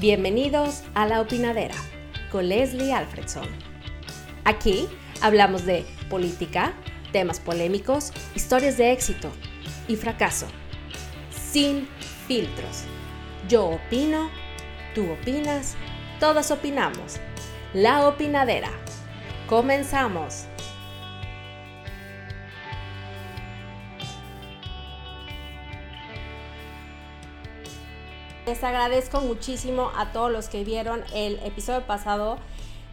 Bienvenidos a La Opinadera con Leslie Alfredson. Aquí hablamos de política, temas polémicos, historias de éxito y fracaso, sin filtros. Yo opino, tú opinas, todos opinamos. La Opinadera. Comenzamos. Les agradezco muchísimo a todos los que vieron el episodio pasado.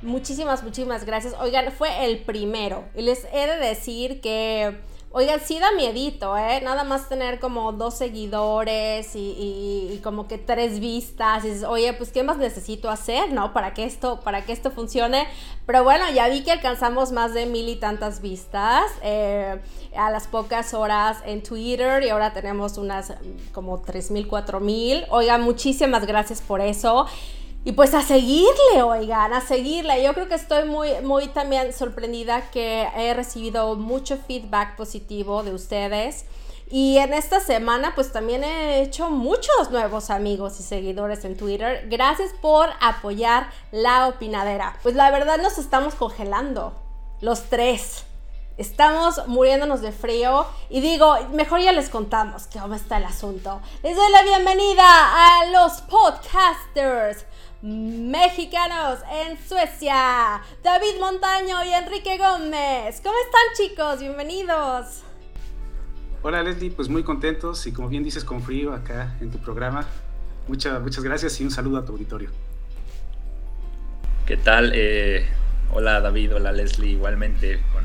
Muchísimas, muchísimas gracias. Oigan, fue el primero. Les he de decir que Oigan, sí da miedito, ¿eh? Nada más tener como dos seguidores y, como que tres vistas. Y dices, oye, pues ¿qué más necesito hacer, no? Para que esto, para que esto funcione. Pero bueno, ya vi que alcanzamos más de mil y tantas vistas eh, a las pocas horas en Twitter y ahora tenemos unas como tres mil, cuatro mil. Oigan, muchísimas gracias por eso. Y pues a seguirle, oigan, a seguirle. Yo creo que estoy muy, muy también sorprendida que he recibido mucho feedback positivo de ustedes. Y en esta semana pues también he hecho muchos nuevos amigos y seguidores en Twitter. Gracias por apoyar la opinadera. Pues la verdad nos estamos congelando, los tres. Estamos muriéndonos de frío y digo, mejor ya les contamos cómo está el asunto. Les doy la bienvenida a los podcasters mexicanos en Suecia, David Montaño y Enrique Gómez. ¿Cómo están chicos? Bienvenidos. Hola Leslie, pues muy contentos y como bien dices con frío acá en tu programa. Muchas, muchas gracias y un saludo a tu auditorio. ¿Qué tal? Eh, hola David, hola Leslie, igualmente con,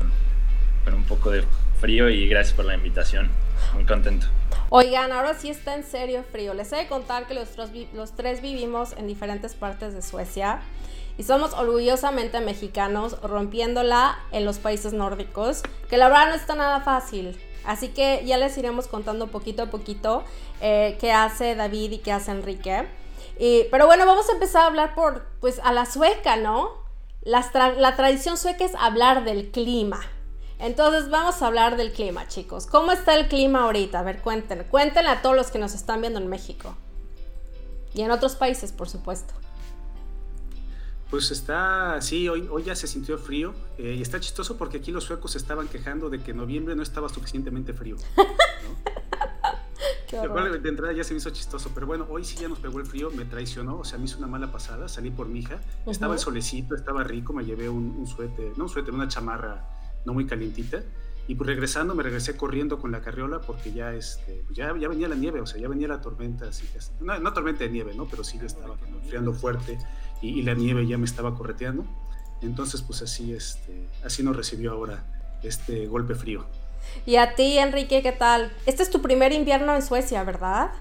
con un poco de frío y gracias por la invitación. Muy contento. Oigan, ahora sí está en serio frío. Les he de contar que los, tres vivimos en diferentes partes de Suecia y somos orgullosamente mexicanos, rompiéndola en los países nórdicos, que la verdad no está nada fácil. Así que ya les iremos contando poquito a poquito eh, qué hace David y qué hace Enrique. pero bueno, vamos a empezar a hablar por, pues, a la sueca, ¿no? la tradición sueca es hablar del clima. Entonces vamos a hablar del clima, chicos. ¿Cómo está el clima ahorita? A ver, cuéntenle. Cuéntenle a todos los que nos están viendo en México. Y en otros países, por supuesto. Pues está, sí, hoy, hoy ya se sintió frío eh, y está chistoso porque aquí los suecos se estaban quejando de que noviembre no estaba suficientemente frío. Qué de entrada ya se me hizo chistoso, pero bueno, hoy sí ya nos pegó el frío, me traicionó, o sea, me hizo una mala pasada, salí por mi hija, estaba el solecito, estaba rico, me llevé un, un suéter, no un suéter, una chamarra no muy calientita. Y pues regresando me regresé corriendo con la carriola porque ya, este, pues ya, ya venía la nieve, o sea, ya venía la tormenta, así que, no, no tormenta de nieve, ¿no? Pero sí estaba enfriando fuerte y, la nieve ya me estaba correteando. Entonces, pues así, este, así nos recibió ahora este golpe frío. Y a ti, Enrique, ¿qué tal? Este es tu primer invierno en Suecia, ¿verdad?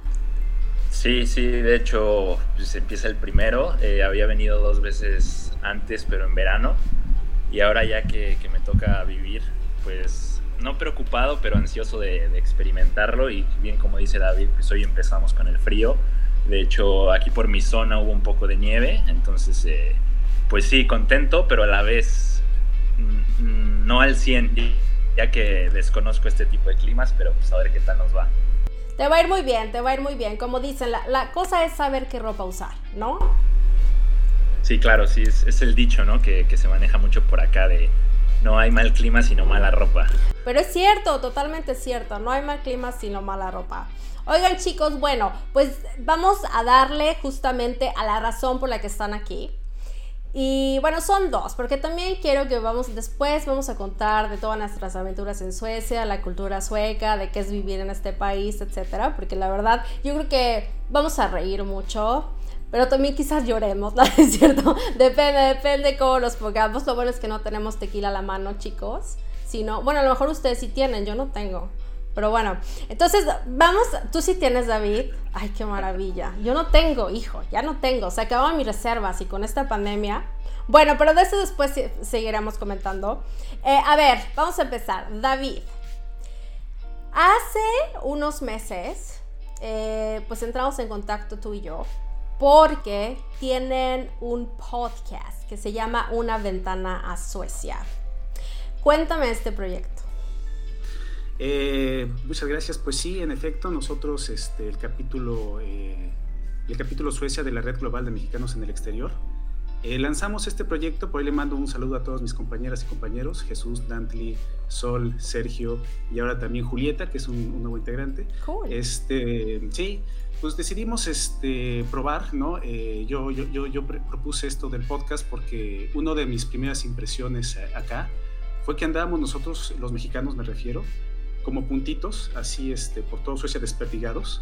Sí, sí, de hecho, pues empieza el primero. Eh, había venido dos veces antes, pero en verano. Y ahora ya que, me toca vivir, pues no preocupado, pero ansioso de, experimentarlo. Y bien como dice David, pues hoy empezamos con el frío. De hecho, aquí por mi zona hubo un poco de nieve, entonces, eh, pues sí, contento, pero a la vez mm, mm, no al 100, ya que desconozco este tipo de climas, pero pues a ver qué tal nos va. Te va a ir muy bien, te va a ir muy bien. Como dicen, la cosa es saber qué ropa usar, ¿no? Sí, claro, sí, es, el dicho, ¿no? Que, se maneja mucho por acá de no hay mal clima sino mala ropa. Pero es cierto, totalmente cierto, no hay mal clima sino mala ropa. Oigan chicos, bueno, pues vamos a darle justamente a la razón por la que están aquí. Y bueno, son dos, porque también quiero que vamos después, vamos a contar de todas nuestras aventuras en Suecia, la cultura sueca, de qué es vivir en este país, etcétera, porque la verdad yo creo que vamos a reír mucho, pero también quizás lloremos, ¿no? Es cierto, depende, depende cómo los pongamos. Lo bueno es que no tenemos tequila a la mano, chicos. Sino, bueno, a lo mejor ustedes sí tienen, yo no tengo. Pero bueno, entonces vamos, tú sí tienes, David. Ay, qué maravilla. Yo no tengo, hijo, ya no tengo. Se acabaron mis reservas y con esta pandemia. Bueno, pero de eso después seguiremos comentando. Eh, a ver, vamos a empezar. David, hace unos meses, eh, pues entramos en contacto tú y yo porque tienen un podcast que se llama Una ventana a Suecia. Cuéntame este proyecto. Eh, muchas gracias. Pues sí, en efecto, nosotros este, el capítulo el capítulo Suecia de la Red Global de Mexicanos en el Exterior. Eh, lanzamos este proyecto, por ahí le mando un saludo a todos mis compañeras y compañeros, Jesús, Dantli, Sol, Sergio y ahora también Julieta, que es un, nuevo integrante. Este, sí, pues decidimos este, probar, ¿no? Eh, yo, yo, yo, yo, propuse esto del podcast porque una de mis primeras impresiones eh, acá fue que andábamos nosotros, los mexicanos me refiero, como puntitos, así este, por todo Suecia desperdigados.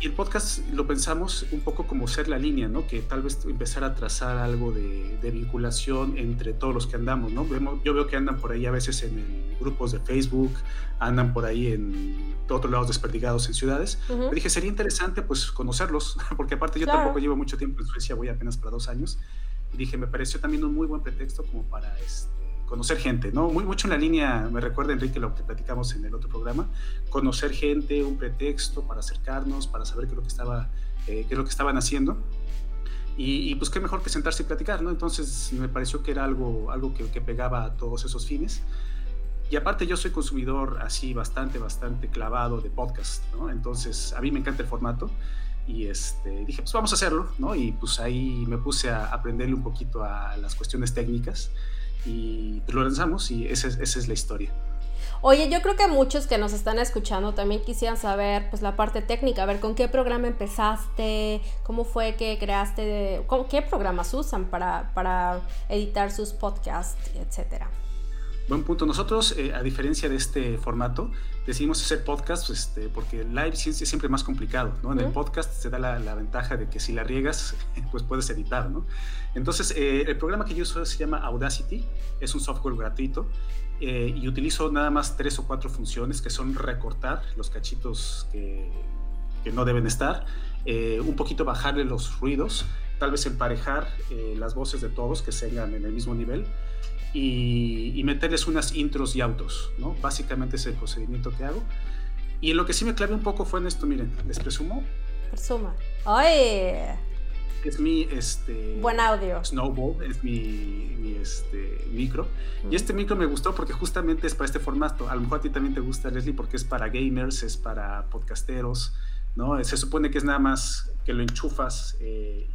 Y el podcast lo pensamos un poco como ser la línea, ¿no? Que tal vez empezar a trazar algo de, vinculación entre todos los que andamos, ¿no? yo veo que andan por ahí a veces en grupos de Facebook, andan por ahí en otros lados desperdigados en ciudades. Me dije, sería interesante pues conocerlos, porque aparte yo tampoco llevo mucho tiempo en Suecia, voy apenas para dos años. Y dije, me pareció también un muy buen pretexto como para este, conocer gente, ¿no? Muy mucho en la línea, me recuerda Enrique lo que platicamos en el otro programa, conocer gente, un pretexto para acercarnos, para saber qué es lo que, estaba, eh, qué es lo que estaban haciendo. Y, pues qué mejor que sentarse y platicar, ¿no? Entonces me pareció que era algo, algo que, que pegaba a todos esos fines. Y aparte yo soy consumidor así bastante, bastante clavado de podcast, ¿no? Entonces a mí me encanta el formato y este, dije, pues vamos a hacerlo, ¿no? Y pues ahí me puse a aprenderle un poquito a las cuestiones técnicas y lo lanzamos y esa es, esa es la historia. Oye, yo creo que muchos que nos están escuchando también quisieran saber pues la parte técnica, a ver con qué programa empezaste, cómo fue que creaste, qué programas usan para, para editar sus podcasts, etcétera. Buen punto. Nosotros, eh, a diferencia de este formato, decidimos hacer podcast pues, este, porque live es siempre más complicado. ¿no? En el podcast se da la, ventaja de que si la riegas, pues puedes editar. ¿no? Entonces, eh, el programa que yo uso se llama Audacity, es un software gratuito eh, y utilizo nada más tres o cuatro funciones que son recortar los cachitos que, que no deben estar, un poquito bajarle los ruidos, tal vez emparejar las voces de todos que sean en el mismo nivel y, meterles unas intros y autos, ¿no? Básicamente es el procedimiento que hago. Y lo que sí me clave un poco fue en esto, miren, les presumo. Presuma. ¡Ay! Es mi, este... Buen audio. Snowball, es mi, mi este, micro. Y este micro me gustó porque justamente es para este formato. A lo mejor a ti también te gusta, Leslie, porque es para gamers, es para podcasteros, ¿no? Se supone que es nada más que lo enchufas eh,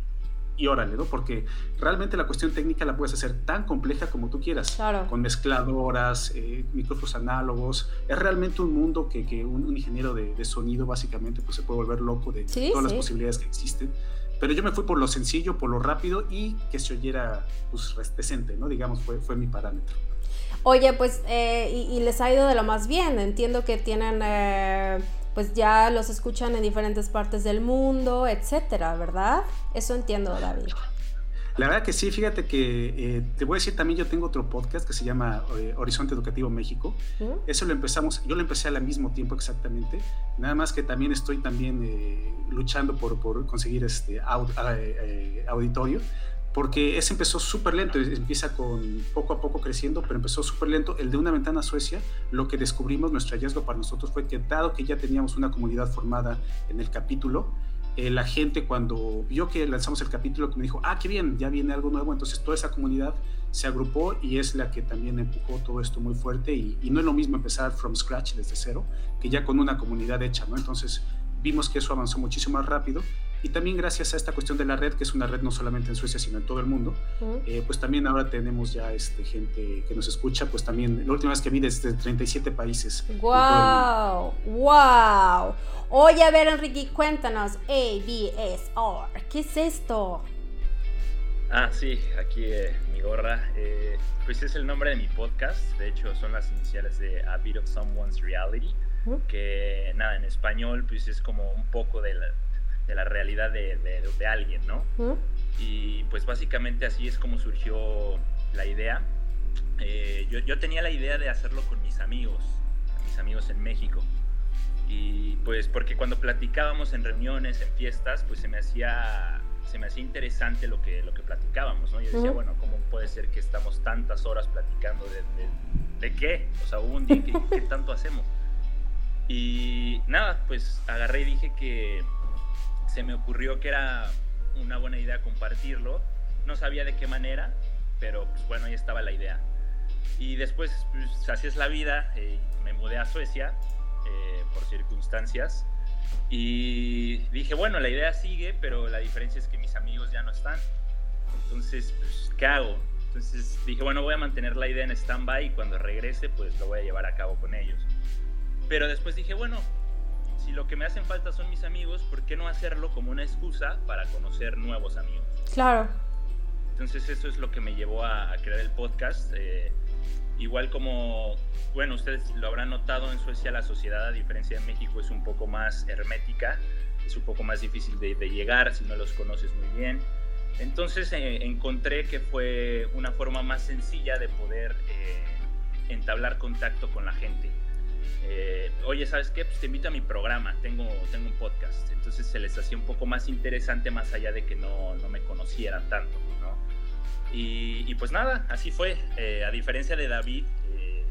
y órale, ¿no? Porque realmente la cuestión técnica la puedes hacer tan compleja como tú quieras, claro. con mezcladoras, eh, micrófonos análogos. Es realmente un mundo que, que un, ingeniero de, sonido básicamente pues, se puede volver loco de todas las posibilidades que existen. Pero yo me fui por lo sencillo, por lo rápido y que se oyera pues, decente, ¿no? Digamos, fue, fue mi parámetro. Oye, pues, eh, y, les ha ido de lo más bien. Entiendo que tienen... Eh pues ya los escuchan en diferentes partes del mundo, etcétera, ¿verdad? Eso entiendo, David. La verdad que sí, fíjate que eh, te voy a decir también, yo tengo otro podcast que se llama eh, Horizonte Educativo México. Eso lo empezamos, yo lo empecé al mismo tiempo exactamente, nada más que también estoy también eh, luchando por, por, conseguir este auditorio porque ese empezó súper lento, empieza con poco a poco creciendo, pero empezó súper lento. El de una ventana a Suecia, lo que descubrimos, nuestro hallazgo para nosotros fue que dado que ya teníamos una comunidad formada en el capítulo, eh, la gente cuando vio que lanzamos el capítulo, me dijo, ah, qué bien, ya viene algo nuevo, entonces toda esa comunidad se agrupó y es la que también empujó todo esto muy fuerte y, y no es lo mismo empezar from scratch desde cero que ya con una comunidad hecha, ¿no? Entonces vimos que eso avanzó muchísimo más rápido y también gracias a esta cuestión de la red, que es una red no solamente en Suecia, sino en todo el mundo, eh, pues también ahora tenemos ya este, gente que nos escucha, pues también la última vez que vi desde 37 países. ¡Wow! ¡Wow! Oye, a ver, Enrique, cuéntanos, ABSR, ¿qué es esto? Ah, sí, aquí eh, mi gorra. Eh, pues es el nombre de mi podcast, de hecho son las iniciales de A Bit of Someone's Reality, que nada, en español pues es como un poco de la de la realidad de, de, alguien, ¿no? Y pues básicamente así es como surgió la idea. Eh, yo, yo, tenía la idea de hacerlo con mis amigos, mis amigos en México. Y pues porque cuando platicábamos en reuniones, en fiestas, pues se me hacía, se me hacía interesante lo que, lo que platicábamos, ¿no? Yo decía, bueno, ¿cómo puede ser que estamos tantas horas platicando de, de, qué? O sea, un día ¿qué tanto hacemos? Y nada, pues agarré y dije que se me ocurrió que era una buena idea compartirlo. No sabía de qué manera, pero pues bueno, ahí estaba la idea. Y después, pues así es la vida, eh, me mudé a Suecia eh, por circunstancias Y dije, bueno, la idea sigue, pero la diferencia es que mis amigos ya no están. Entonces, pues, ¿qué hago? Entonces dije, bueno, voy a mantener la idea en stand-by y cuando regrese, pues lo voy a llevar a cabo con ellos. Pero después dije, bueno, si lo que me hacen falta son mis amigos, ¿por qué no hacerlo como una excusa para conocer nuevos amigos? Claro. Entonces eso es lo que me llevó a, crear el podcast. Eh, igual como, bueno, ustedes lo habrán notado en Suecia, la sociedad, a diferencia de México, es un poco más hermética, es un poco más difícil de, llegar si no los conoces muy bien. Entonces eh, encontré que fue una forma más sencilla de poder eh, entablar contacto con la gente. Eh, oye, ¿sabes qué? Pues te invito a mi programa, tengo, tengo un podcast. Entonces se les hacía un poco más interesante más allá de que no, no me conocieran tanto, ¿no? Y, pues nada, así fue. Eh, a diferencia de David, eh,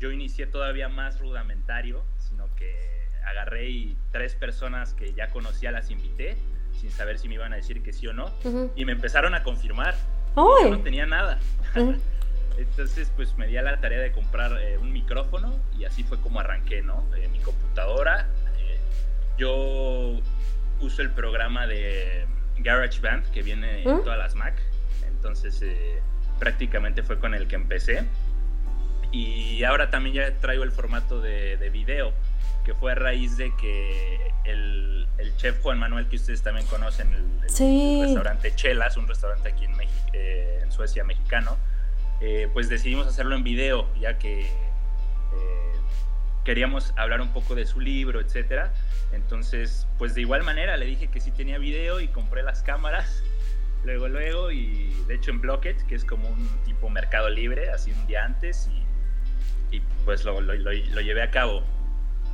yo inicié todavía más rudimentario, sino que agarré y tres personas que ya conocía las invité, sin saber si me iban a decir que sí o no, y me empezaron a confirmar. Yo no tenía nada. Entonces, pues me di a la tarea de comprar eh, un micrófono y así fue como arranqué, ¿no? mi computadora. yo uso el programa de GarageBand que viene en todas las Mac entonces eh, prácticamente fue con el que empecé. Y ahora también ya traigo el formato de, de video, que fue a raíz de que el, el, chef Juan Manuel, que ustedes también conocen, el, restaurante Chelas, un restaurante aquí en, eh, en Suecia mexicano, eh, pues decidimos hacerlo en video, ya que queríamos hablar un poco de su libro, etcétera. Entonces, pues de igual manera le dije que sí tenía video y compré las cámaras luego, luego, y de hecho en Blocket, que es como un tipo mercado libre, así un día antes, y, pues lo, lo, lo, llevé a cabo.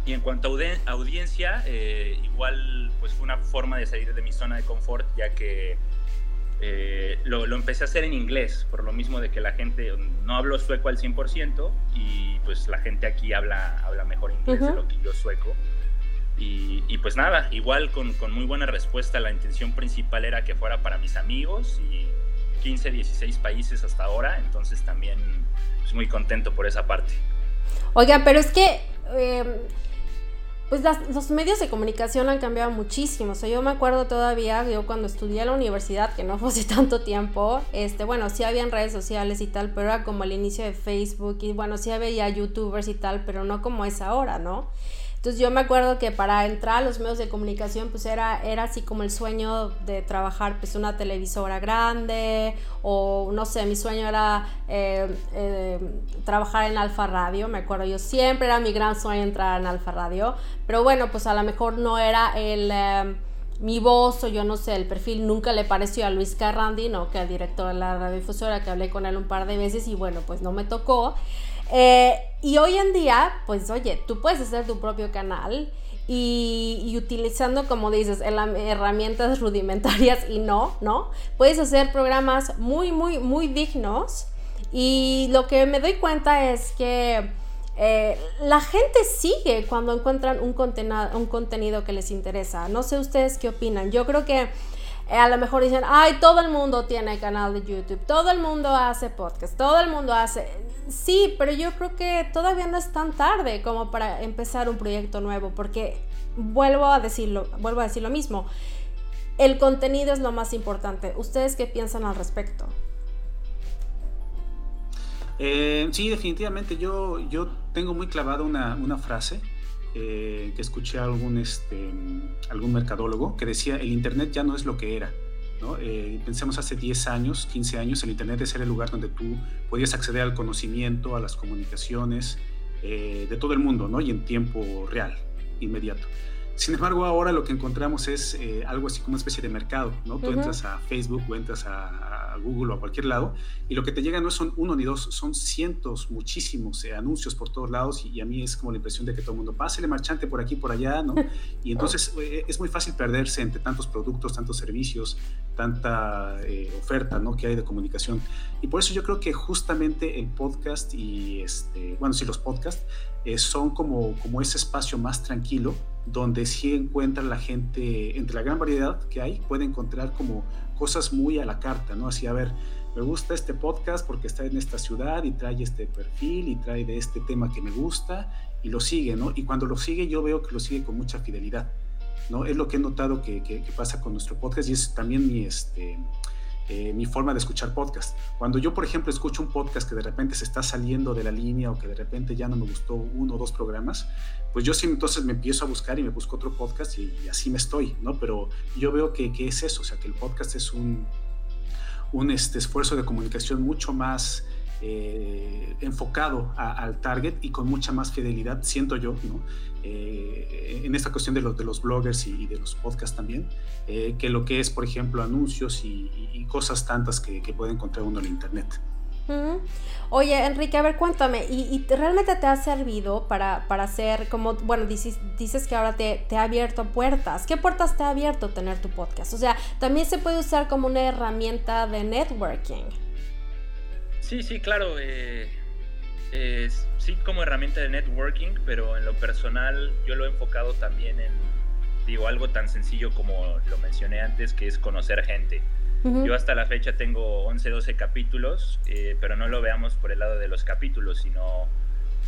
Y en cuanto a audiencia, eh, igual pues fue una forma de salir de mi zona de confort, ya que eh, lo, lo, empecé a hacer en inglés, por lo mismo de que la gente no hablo sueco al 100% y pues la gente aquí habla, habla mejor inglés de lo que yo sueco. Y, pues nada, igual con, con, muy buena respuesta, la intención principal era que fuera para mis amigos y 15, 16 países hasta ahora, entonces también pues, muy contento por esa parte. Oiga, pero es que... Em, pues los medios de comunicación han cambiado muchísimo. O sea, yo me acuerdo todavía, yo cuando estudié en la universidad, que no fue hace tanto tiempo, este, bueno, sí habían redes sociales y tal, pero era como el inicio de Facebook y bueno, sí había youtubers y tal, pero no como es ahora, ¿no? Entonces yo me acuerdo que para entrar a los medios de comunicación pues era, era así como el sueño de trabajar pues una televisora grande o no sé, mi sueño era eh, eh, trabajar en Alfa Radio, me acuerdo yo siempre era mi gran sueño entrar en Alfa Radio, pero bueno pues a lo mejor no era el... Eh, mi voz o yo no sé, el perfil nunca le pareció a Luis Carrandi, ¿no? Que el director de la radiodifusora, que hablé con él un par de veces y bueno, pues no me tocó. Y hoy en día, pues oye, tú puedes hacer tu propio canal y, utilizando, como dices, herramientas rudimentarias y no, ¿no? Puedes hacer programas muy, muy, muy dignos. Y lo que me doy cuenta es que eh, la gente sigue cuando encuentran un, un contenido que les interesa. No sé ustedes qué opinan. Yo creo que a lo mejor dicen, ay, todo el mundo tiene canal de YouTube, todo el mundo hace podcast, todo el mundo hace... Sí, pero yo creo que todavía no es tan tarde como para empezar un proyecto nuevo, porque vuelvo a decirlo, vuelvo a decir lo mismo. El contenido es lo más importante. ¿Ustedes qué piensan al respecto? Eh, sí, definitivamente. Yo, yo tengo muy clavada una, una frase eh, que escuché a algún, este, algún mercadólogo que decía, el Internet ya no es lo que era. ¿no? Eh, pensemos hace 10 años, 15 años, el Internet es el lugar donde tú podías acceder al conocimiento, a las comunicaciones eh, de todo el mundo, ¿no? y en tiempo real, inmediato. Sin embargo, ahora lo que encontramos es eh, algo así como una especie de mercado, ¿no? Tú entras a Facebook o entras a, Google o a cualquier lado y lo que te llega no son uno ni dos, son cientos, muchísimos eh, anuncios por todos lados y, a mí es como la impresión de que todo el mundo, pásele marchante por aquí, por allá, ¿no? Y entonces eh, es muy fácil perderse entre tantos productos, tantos servicios, tanta oferta, ¿no? Que hay de comunicación. Y por eso yo creo que justamente el podcast y, este, bueno, sí, los podcasts son como, como ese espacio más tranquilo donde sí encuentra la gente, entre la gran variedad que hay, puede encontrar como cosas muy a la carta, ¿no? Así, a ver, me gusta este podcast porque está en esta ciudad y trae este perfil y trae de este tema que me gusta y lo sigue, ¿no? Y cuando lo sigue yo veo que lo sigue con mucha fidelidad. ¿no? Es lo que he notado que, que, pasa con nuestro podcast y es también mi, este, eh, mi forma de escuchar podcast. Cuando yo, por ejemplo, escucho un podcast que de repente se está saliendo de la línea o que de repente ya no me gustó uno o dos programas, pues yo sí entonces me empiezo a buscar y me busco otro podcast y, así me estoy, ¿no? Pero yo veo que, que, es eso, o sea, que el podcast es un, un este, esfuerzo de comunicación mucho más eh, enfocado al target y con mucha más fidelidad, siento yo, ¿no? Eh, en esta cuestión de los, de los bloggers y, de los podcasts también, eh, que lo que es, por ejemplo, anuncios y, cosas tantas que, que, puede encontrar uno en Internet. Oye, Enrique, a ver, cuéntame, ¿y, realmente te ha servido para, para hacer, como, bueno, dices, que ahora te, te, ha abierto puertas? ¿Qué puertas te ha abierto tener tu podcast? O sea, también se puede usar como una herramienta de networking. Sí, sí, claro. Eh, sí, como herramienta de networking, pero en lo personal yo lo he enfocado también en, digo, algo tan sencillo como lo mencioné antes, que es conocer gente. Yo hasta la fecha tengo 11, 12 capítulos, eh, pero no lo veamos por el lado de los capítulos, sino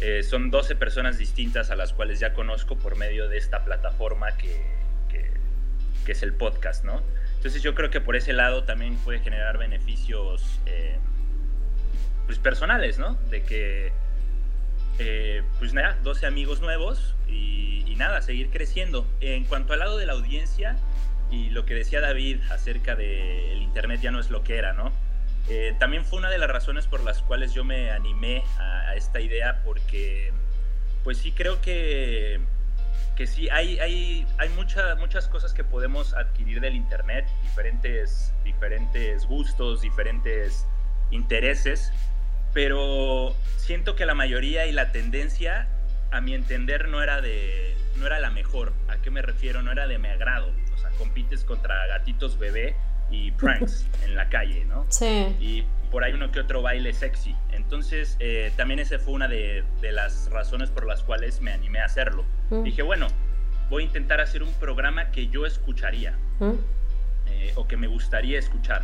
eh, son 12 personas distintas a las cuales ya conozco por medio de esta plataforma que, que, es el podcast, ¿no? Entonces yo creo que por ese lado también puede generar beneficios eh, pues personales, ¿no? De que, pues nada, 12 amigos nuevos y, y nada, seguir creciendo. En cuanto al lado de la audiencia, y lo que decía David acerca de el Internet ya no es lo que era, ¿no? Eh, también fue una de las razones por las cuales yo me animé a, esta idea, porque pues sí creo que, que sí, hay, hay, hay muchas cosas que podemos adquirir del Internet, diferentes, diferentes gustos, diferentes intereses, pero siento que la mayoría y la tendencia, a mi entender, no era, de, no era la mejor. ¿A qué me refiero? No era de mi agrado compites contra gatitos bebé y pranks en la calle, ¿no? Sí. Y por ahí uno que otro baile sexy. Entonces, eh, también esa fue una de, las razones por las cuales me animé a hacerlo. Mm. Dije, bueno, voy a intentar hacer un programa que yo escucharía mm. eh, o que me gustaría escuchar.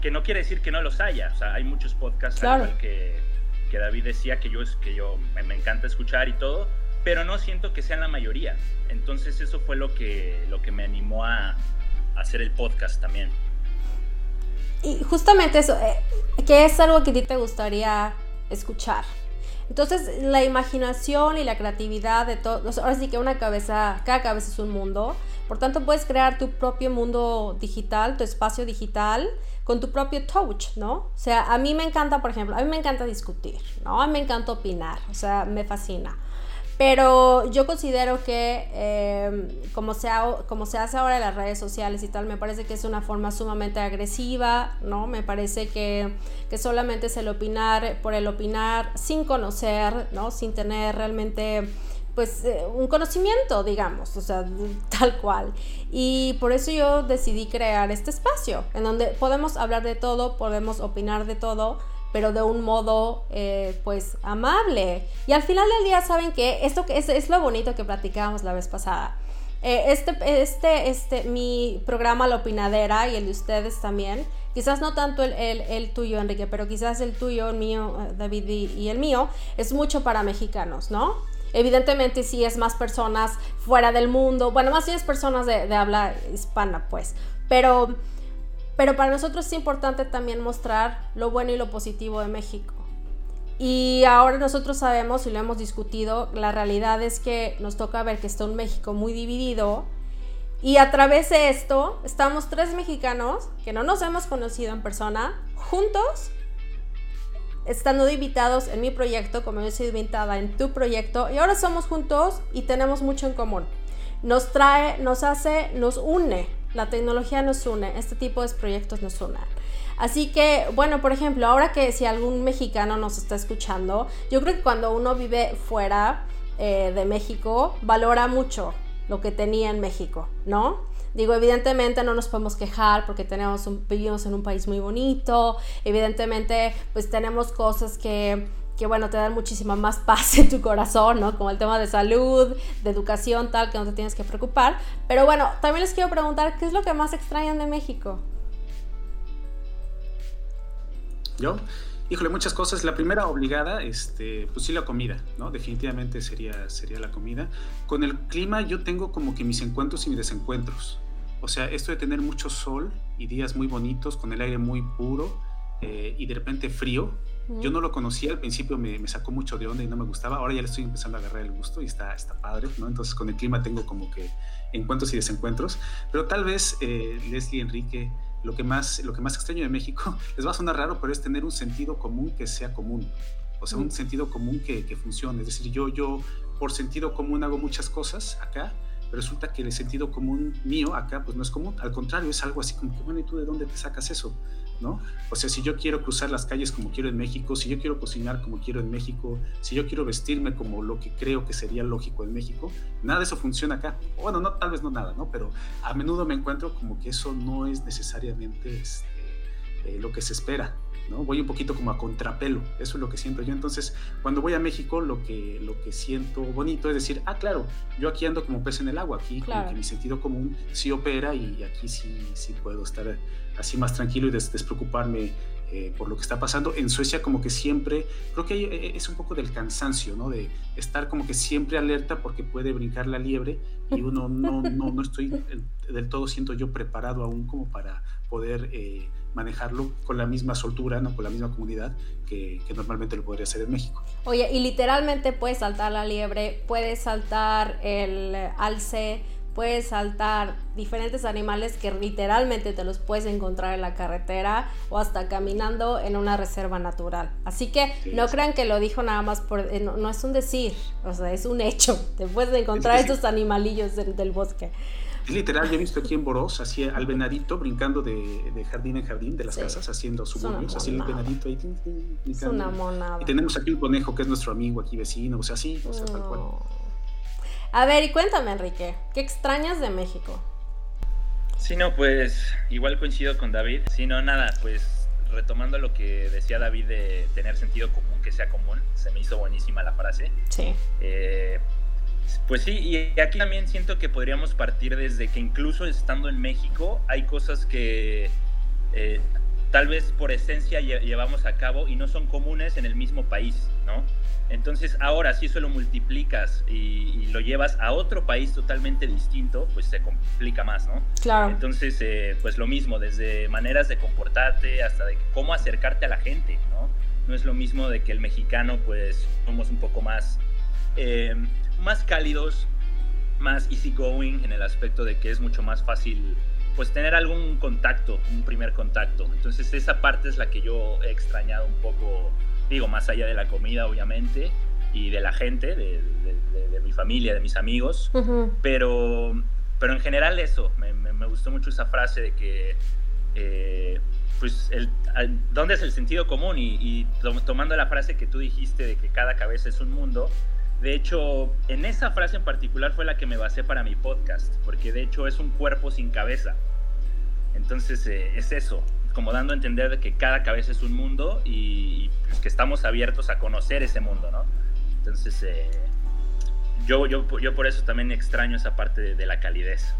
Que no quiere decir que no los haya. O sea, hay muchos podcasts que, que David decía que yo, que yo me, me encanta escuchar y todo, pero no siento que sean la mayoría. Entonces eso fue lo que, lo que me animó a, hacer el podcast también. Y justamente eso, eh, que es algo que a ti te gustaría escuchar. Entonces, la imaginación y la creatividad de todos, ahora sí que una cabeza, cada cabeza es un mundo, por tanto puedes crear tu propio mundo digital, tu espacio digital, con tu propio touch, ¿no? O sea, a mí me encanta, por ejemplo, a mí me encanta discutir, ¿no? A mí me encanta opinar, o sea, me fascina. Pero yo considero que em, como, se como se hace ahora en las redes sociales y tal, me parece que es una forma sumamente agresiva, ¿no? Me parece que, que solamente es el opinar por el opinar sin conocer, ¿no? Sin tener realmente pues eh, un conocimiento, digamos, o sea, tal cual. Y por eso yo decidí crear este espacio, en donde podemos hablar de todo, podemos opinar de todo, pero de un modo eh, pues amable. Y al final del día saben que esto es, es lo bonito que platicábamos la vez pasada. Eh, este, este, este, mi programa La Opinadera y el de ustedes también, quizás no tanto el, el, tuyo, Enrique, pero quizás el tuyo, el mío, eh, David y, el mío, es mucho para mexicanos, ¿no? Evidentemente sí es más personas fuera del mundo, bueno, más bien es personas de, de habla hispana, pues, pero pero para nosotros es importante también mostrar lo bueno y lo positivo de México. Y ahora nosotros sabemos y lo hemos discutido, la realidad es que nos toca ver que está un México muy dividido y a través de esto estamos tres mexicanos que no nos hemos conocido en persona, juntos, estando invitados en mi proyecto, como yo soy invitada en tu proyecto, y ahora somos juntos y tenemos mucho en común. Nos trae, nos hace, nos une la tecnología nos une, este tipo de proyectos nos unen. Así que, bueno, por ejemplo, ahora que si algún mexicano nos está escuchando, yo creo que cuando uno vive fuera eh, de México, valora mucho lo que tenía en México, ¿no? Digo, evidentemente no nos podemos quejar porque tenemos vivimos en un país muy bonito, evidentemente pues tenemos cosas que que bueno, te dan muchísima más paz en tu corazón, ¿no? Como el tema de salud, de educación, tal, que no te tienes que preocupar. Pero bueno, también les quiero preguntar, ¿qué es lo que más extrañan de México? ¿Yo? Híjole, muchas cosas. La primera obligada, este, pues sí la comida, ¿no? Definitivamente sería, sería la comida. Con el clima yo tengo como que mis encuentros y mis desencuentros. O sea, esto de tener mucho sol y días muy bonitos, con el aire muy puro eh, y de repente frío, yo no lo conocía, al principio me, me, sacó mucho de onda y no me gustaba, ahora ya le estoy empezando a agarrar el gusto y está, está padre, ¿no? Entonces con el clima tengo como que encuentros y desencuentros, pero tal vez eh, Leslie, Enrique, lo que, más, lo que más extraño de México, les va a sonar raro, pero es tener un sentido común que sea común, o sea, un sentido común que, que funcione, es decir, yo, yo por sentido común hago muchas cosas acá, resulta que el sentido común mío acá pues no es común, al contrario, es algo así como que, bueno, ¿y tú de dónde te sacas eso? ¿No? O sea, si yo quiero cruzar las calles como quiero en México, si yo quiero cocinar como quiero en México, si yo quiero vestirme como lo que creo que sería lógico en México, nada de eso funciona acá. Bueno, no, tal vez no nada, ¿no? Pero a menudo me encuentro como que eso no es necesariamente este, eh, lo que se espera, Voy un poquito como a contrapelo, eso es lo que siento yo. Entonces, cuando voy a México, lo que, lo que siento bonito es decir, ah, claro, yo aquí ando como pez en el agua, aquí como que mi sentido común sí opera y aquí sí, sí puedo estar así más tranquilo y despreocuparme eh, por lo que está pasando. En Suecia como que siempre, creo que eh, es un poco del cansancio, ¿no? De estar como que siempre alerta porque puede brincar la liebre y uno no, no, no estoy del todo, siento yo, preparado aún como para poder... Eh, manejarlo con la misma soltura, ¿no? con la misma comunidad que, normalmente lo podría hacer en México. Oye, y literalmente puedes saltar la liebre, puedes saltar el alce, puedes saltar diferentes animales que literalmente te los puedes encontrar en la carretera o hasta caminando en una reserva natural. Así que no crean que lo dijo nada más por... Eh, no, es un decir, o sea, es un hecho. Te puedes encontrar estos animalillos del bosque. Es literal, yo he visto aquí en Boros, así al venadito brincando de, jardín en jardín de las casas, haciendo suburbios, así el venadito ahí. Es una monada. Y tenemos aquí un conejo que es nuestro amigo aquí vecino, o sea, así, o sea, tal cual. A ver, y cuéntame, Enrique, ¿qué extrañas de México? Sí, no, pues igual coincido con David. Sí, no, nada, pues retomando lo que decía David de tener sentido común que sea común, se me hizo buenísima la frase. Sí. Eh, pues sí, y aquí también siento que podríamos partir desde que incluso estando en México hay cosas que eh, tal vez por esencia llevamos a cabo y no son comunes en el mismo país, ¿no? Entonces ahora si eso lo multiplicas y, lo llevas a otro país totalmente distinto, pues se complica más, ¿no? Claro. Entonces, eh, pues lo mismo, desde maneras de comportarte hasta de cómo acercarte a la gente, ¿no? No es lo mismo de que el mexicano, pues somos un poco más... Eh, más cálidos, más easygoing en el aspecto de que es mucho más fácil pues tener algún contacto, un primer contacto. Entonces esa parte es la que yo he extrañado un poco, digo, más allá de la comida obviamente y de la gente, de, mi familia, de mis amigos, pero, pero en general eso, me, gustó mucho esa frase de que, eh, pues, el, ¿dónde es el sentido común? Y, y tomando la frase que tú dijiste de que cada cabeza es un mundo, de hecho, en esa frase en particular fue la que me basé para mi podcast, porque de hecho es un cuerpo sin cabeza. Entonces eh, es eso, como dando a entender de que cada cabeza es un mundo y, pues, que estamos abiertos a conocer ese mundo, ¿no? Entonces eh, yo, yo, yo por eso también extraño esa parte de, la calidez.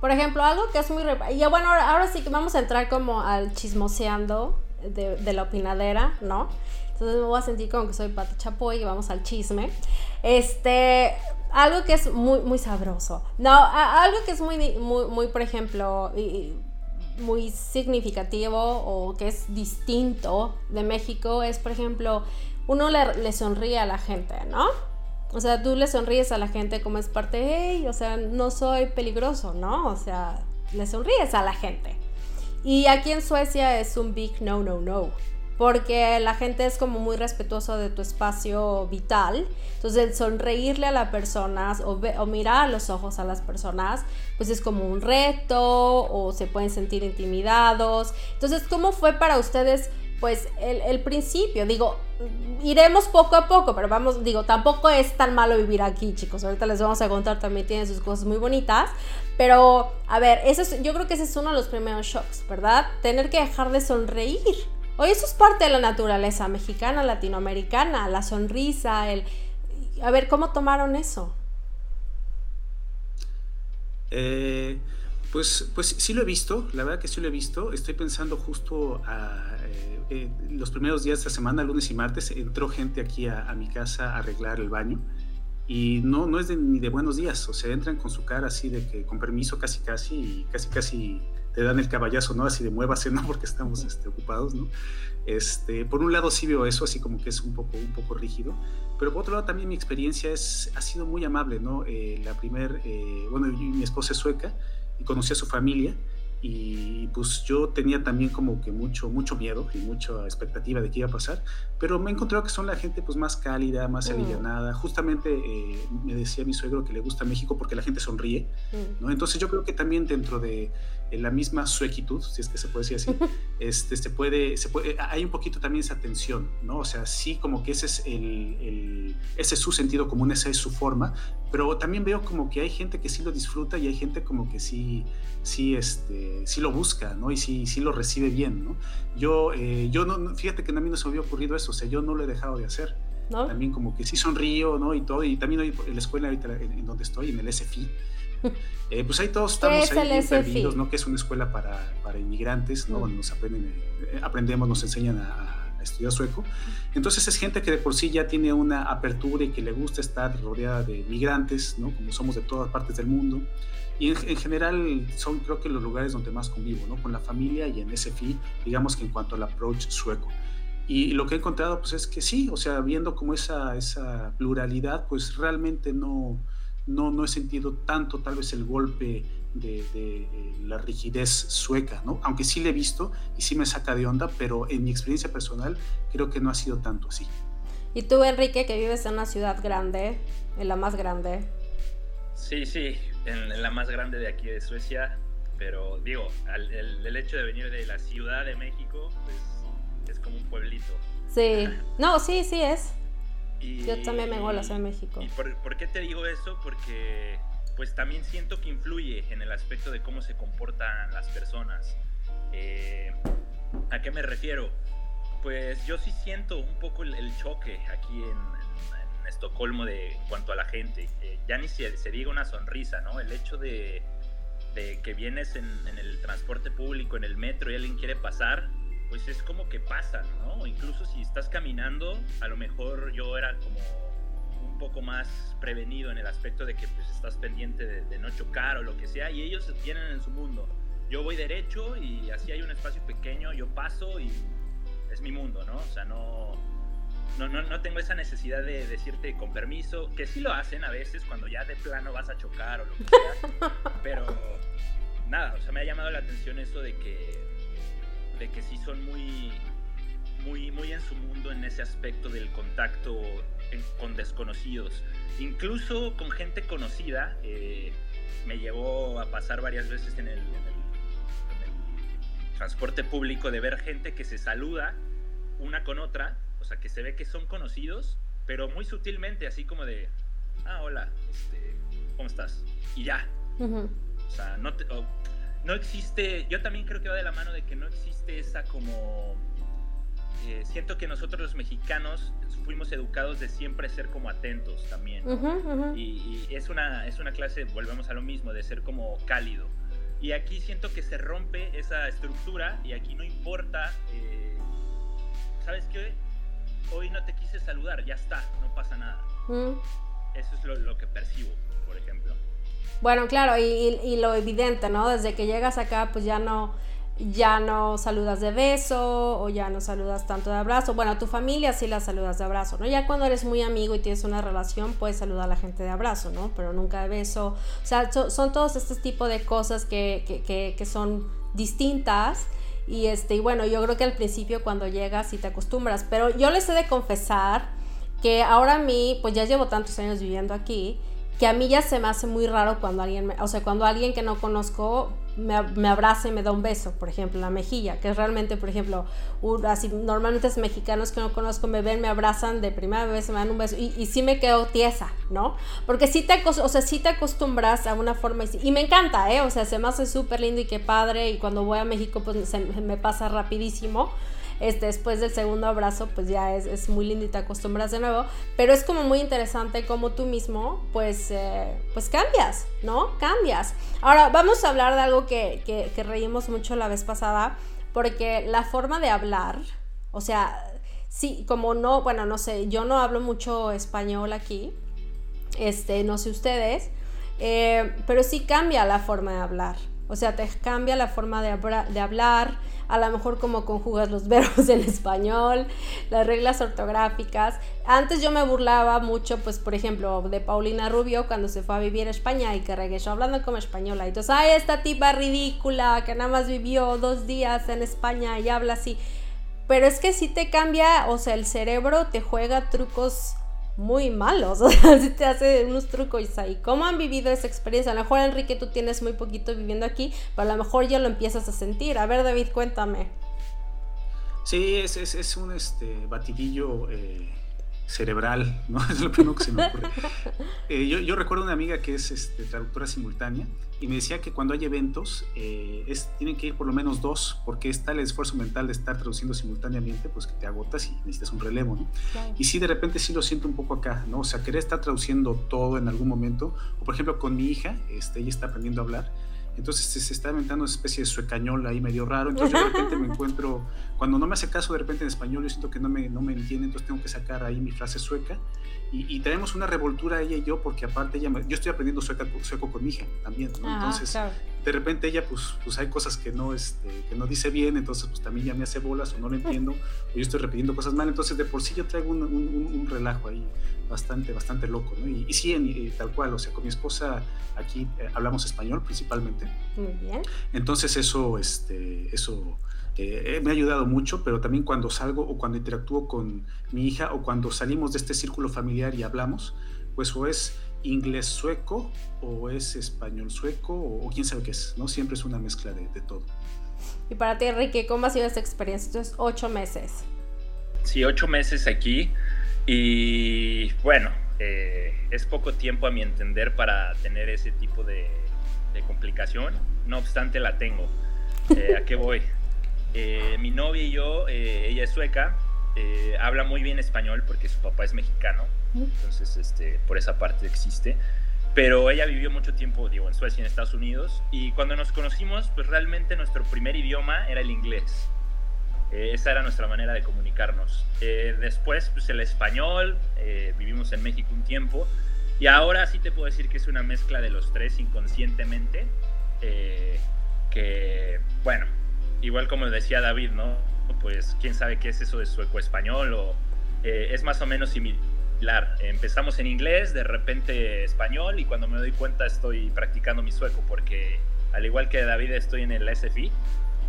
Por ejemplo, algo que es muy... Y bueno, ahora, sí que vamos a entrar como al chismoseando de, de la opinadera, ¿no? Entonces me voy a sentir como que soy Pati Chapoy y vamos al chisme. Este, algo que es muy, muy sabroso. No, algo que es muy, muy, muy por ejemplo, muy significativo o que es distinto de México es, por ejemplo, uno le, sonríe a la gente, ¿no? O sea, tú le sonríes a la gente como es parte, hey, o sea, no soy peligroso, ¿no? O sea, le sonríes a la gente. Y aquí en Suecia es un big no, no, no porque la gente es como muy respetuosa de tu espacio vital. Entonces el sonreírle a las personas o, mirar a los ojos a las personas, pues es como un reto o se pueden sentir intimidados. Entonces, ¿cómo fue para ustedes? Pues el, principio, digo, iremos poco a poco, pero vamos, digo, tampoco es tan malo vivir aquí, chicos. Ahorita les vamos a contar, también tiene sus cosas muy bonitas. Pero, a ver, eso yo creo que ese es uno de los primeros shocks, ¿verdad? Tener que dejar de sonreír Hoy eso es parte de la naturaleza mexicana, latinoamericana, la sonrisa, el... A ver, ¿cómo tomaron eso? Eh, pues, pues sí lo he visto, la verdad que sí lo he visto. Estoy pensando justo eh, los primeros días de la semana, lunes y martes, entró gente aquí a, mi casa a arreglar el baño y no, no es ni de buenos días, o sea, entran con su cara así de que con permiso casi casi y casi casi te dan el caballazo, ¿no? Así de muévase, ¿no? Porque estamos este, ocupados, ¿no? Este, por un lado sí veo eso, así como que es un poco, un poco rígido, pero por otro lado también mi experiencia es, ha sido muy amable, ¿no? Eh, la primer, eh, bueno, mi esposa es sueca y conocí a su familia y pues yo tenía también como que mucho, mucho miedo y mucha expectativa de qué iba a pasar, pero me he encontrado que son la gente pues más cálida, más mm. alivianada. Justamente eh, me decía mi suegro que le gusta México porque la gente sonríe, mm. ¿no? Entonces yo creo que también dentro de la misma suequitud, si es que se puede decir así, este, se puede, se puede, hay un poquito también esa tensión, ¿no? O sea, sí como que ese es, el, ese es su sentido común, esa es su forma, pero también veo como que hay gente que sí lo disfruta y hay gente como que sí, sí, este, sí lo busca, ¿no? Y sí, sí lo recibe bien, ¿no? Yo, eh, yo no, fíjate que a mí no se me había ocurrido eso, o sea, yo no lo he dejado de hacer. También como que sí sonrío, ¿no? Y todo, y también hoy en la escuela ahorita en donde estoy, en el SFI, eh, pues ahí todos estamos ahí perdidos, ¿no? Que es una escuela para, para inmigrantes, ¿no? Donde nos aprenden, eh, aprendemos, nos enseñan a, estudiar sueco. Entonces es gente que de por sí ya tiene una apertura y que le gusta estar rodeada de migrantes, ¿no? Como somos de todas partes del mundo. Y en, general son creo que los lugares donde más convivo, ¿no? Con la familia y en SFI, digamos que en cuanto al approach sueco. Y lo que he encontrado pues es que sí, o sea, viendo como esa, esa pluralidad, pues realmente no, no, no he sentido tanto tal vez el golpe de, eh, la rigidez sueca, ¿no? Aunque sí le he visto y sí me saca de onda, pero en mi experiencia personal creo que no ha sido tanto así. ¿Y tú, Enrique, que vives en una ciudad grande, en la más grande? Sí, sí, en, la más grande de aquí de Suecia, pero digo, el, hecho de venir de la Ciudad de México, pues es como un pueblito. Sí, no, sí, sí es. Yo también vengo a la Ciudad de México. ¿Y por, qué te digo eso? Porque pues también siento que influye en el aspecto de cómo se comportan las personas. Eh, ¿A qué me refiero? Pues yo sí siento un poco el, choque aquí en, Estocolmo de, en cuanto a la gente. Eh, ya ni se, se, diga una sonrisa, ¿no? El hecho de, de que vienes en, en, el transporte público, en el metro y alguien quiere pasar, pues es como que pasa, ¿no? Incluso si estás caminando, a lo mejor yo era como un poco más prevenido en el aspecto de que pues estás pendiente de, no chocar o lo que sea, y ellos tienen en su mundo. Yo voy derecho y así hay un espacio pequeño, yo paso y es mi mundo, ¿no? O sea, no, no, no, no, tengo esa necesidad de decirte con permiso, que sí lo hacen a veces cuando ya de plano vas a chocar o lo que sea, pero nada, o sea, me ha llamado la atención eso de que de que sí son muy, muy, muy en su mundo en ese aspecto del contacto con desconocidos. Incluso con gente conocida, eh, me llevó a pasar varias veces en el, transporte público de ver gente que se saluda una con otra, o sea, que se ve que son conocidos, pero muy sutilmente, así como de, ah, hola, este, ¿cómo estás? Y ya. O sea, no, te, no existe, yo también creo que va de la mano de que no existe esa como... Eh, siento que nosotros los mexicanos fuimos educados de siempre ser como atentos también. Y, es, una, es una clase, volvemos a lo mismo, de ser como cálido. Y aquí siento que se rompe esa estructura y aquí no importa, eh, ¿sabes qué? Hoy no te quise saludar, ya está, no pasa nada. Eso es lo que percibo, por ejemplo. Bueno, claro, y, lo evidente, ¿no? Desde que llegas acá, pues ya no, ya no saludas de beso o ya no saludas tanto de abrazo. Bueno, a tu familia sí la saludas de abrazo, ¿no? Ya cuando eres muy amigo y tienes una relación, puedes saludar a la gente de abrazo, ¿no? Pero nunca de beso. O sea, son todos estos tipos de cosas que, que, que, son distintas. Y, este, y bueno, yo creo que al principio cuando llegas y te acostumbras, pero yo les he de confesar que ahora a mí, pues ya llevo tantos años viviendo aquí, que a mí ya se me hace muy raro cuando alguien, o sea, cuando alguien que no conozco me, abraza y me da un beso, por ejemplo, la mejilla, que es realmente, por ejemplo, así, normalmente es mexicanos que no conozco me ven, me abrazan de primera vez, me dan un beso y, y sí me quedo tiesa, ¿no? Porque sí te, o sea, sí te acostumbras a una forma y, me encanta, ¿eh? O sea, se me hace súper lindo y qué padre y cuando voy a México pues me pasa rapidísimo este, después del segundo abrazo, pues ya es, muy lindo y te acostumbras de nuevo, pero es como muy interesante como tú mismo, pues, eh, pues cambias, ¿no? Cambias. Ahora, vamos a hablar de algo que, que, reímos mucho la vez pasada, porque la forma de hablar, o sea, sí, como no, bueno, no sé, yo no hablo mucho español aquí, este, no sé ustedes, eh, pero sí cambia la forma de hablar. O sea, te cambia la forma de, hablar, a lo mejor como conjugas los verbos en español, las reglas ortográficas. Antes yo me burlaba mucho, pues por ejemplo, de Paulina Rubio cuando se fue a vivir a España y que regresó hablando como española. Y entonces, ay, esta tipa ridícula que nada más vivió dos días en España y habla así. Pero es que si te cambia, o sea, el cerebro te juega trucos muy malos, o sea, si te hace unos trucos ahí. ¿Cómo han vivido esa experiencia? A lo mejor, Enrique, tú tienes muy poquito viviendo aquí, pero a lo mejor ya lo empiezas a sentir. A ver, David, cuéntame. Sí, es, es, un este, batidillo eh, cerebral, ¿no? Es lo primero que se me ocurre. Eh, yo, yo, recuerdo una amiga que es este, traductora simultánea y me decía que cuando hay eventos eh, es, tienen que ir por lo menos dos, porque está el esfuerzo mental de estar traduciendo simultáneamente, pues que te agotas y necesitas un relevo, ¿no? Y sí, de repente sí lo siento un poco acá, ¿no? O sea, querer estar traduciendo todo en algún momento, o por ejemplo con mi hija, este, ella está aprendiendo a hablar, entonces se, está inventando una especie de suecañol ahí medio raro. Entonces de repente me encuentro, cuando no me hace caso de repente en español, yo siento que no me, no me entiende, entonces tengo que sacar ahí mi frase sueca. Y, tenemos una revoltura ella y yo, porque aparte ella, yo estoy aprendiendo sueco, sueco con mi hija también. Ah, entonces de repente ella, pues, pues hay cosas que no, este, que no dice bien, entonces pues también ya me hace bolas o no lo entiendo, o yo estoy repitiendo cosas mal. Entonces de por sí yo traigo un, un, relajo ahí bastante, bastante loco. ¿no? Y, sí, en, tal cual, o sea, con mi esposa aquí eh, hablamos español principalmente. Muy bien. Entonces eso, este, eso eh, me ha ayudado mucho, pero también cuando salgo o cuando interactúo con mi hija o cuando salimos de este círculo familiar y hablamos, pues o es inglés sueco o es español sueco o, quién sabe qué es, ¿no? Siempre es una mezcla de, todo. Y para ti, Enrique, ¿cómo ha sido esta experiencia? Entonces, ocho meses. Sí, ocho meses aquí y bueno, eh, es poco tiempo a mi entender para tener ese tipo de, complicación, no obstante la tengo. Eh, ¿A qué voy? Eh, mi novia y yo, eh, ella es sueca, eh, habla muy bien español porque su papá es mexicano, entonces este, por esa parte existe. Pero ella vivió mucho tiempo, digo, en Suecia, en Estados Unidos, y cuando nos conocimos, pues realmente nuestro primer idioma era el inglés. esa era nuestra manera de comunicarnos. después, pues el español, vivimos en México un tiempo, y ahora sí te puedo decir que es una mezcla de los tres inconscientemente, que, bueno, igual como decía David, ¿no? Pues quién sabe qué es eso de sueco español o eh, es más o menos similar. Empezamos en inglés, de repente español y cuando me doy cuenta estoy practicando mi sueco porque al igual que David estoy en el SFI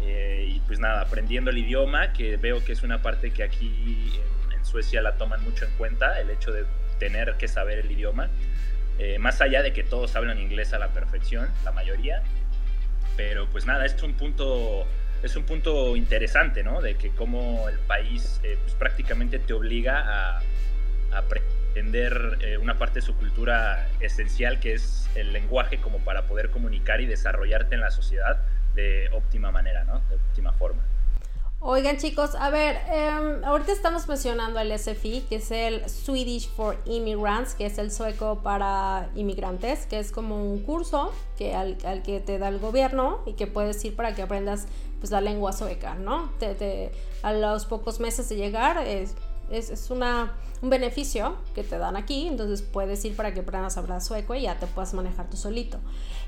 eh, y pues nada, aprendiendo el idioma que veo que es una parte que aquí en, Suecia la toman mucho en cuenta, el hecho de tener que saber el idioma. Eh, más allá de que todos hablan inglés a la perfección, la mayoría, pero pues nada, es un punto es un punto interesante, ¿no? De que como el país eh, pues prácticamente te obliga a, aprender eh, una parte de su cultura esencial que es el lenguaje como para poder comunicar y desarrollarte en la sociedad de óptima manera, ¿no? De óptima forma. Oigan chicos, a ver, em, ahorita estamos mencionando el SFI, que es el Swedish for Immigrants, que es el sueco para inmigrantes, que es como un curso que al, que te da el gobierno y que puedes ir para que aprendas pues, la lengua sueca, ¿no? a los pocos meses de llegar es, es, una, un beneficio que te dan aquí, entonces puedes ir para que aprendas a hablar sueco y ya te puedas manejar tú solito.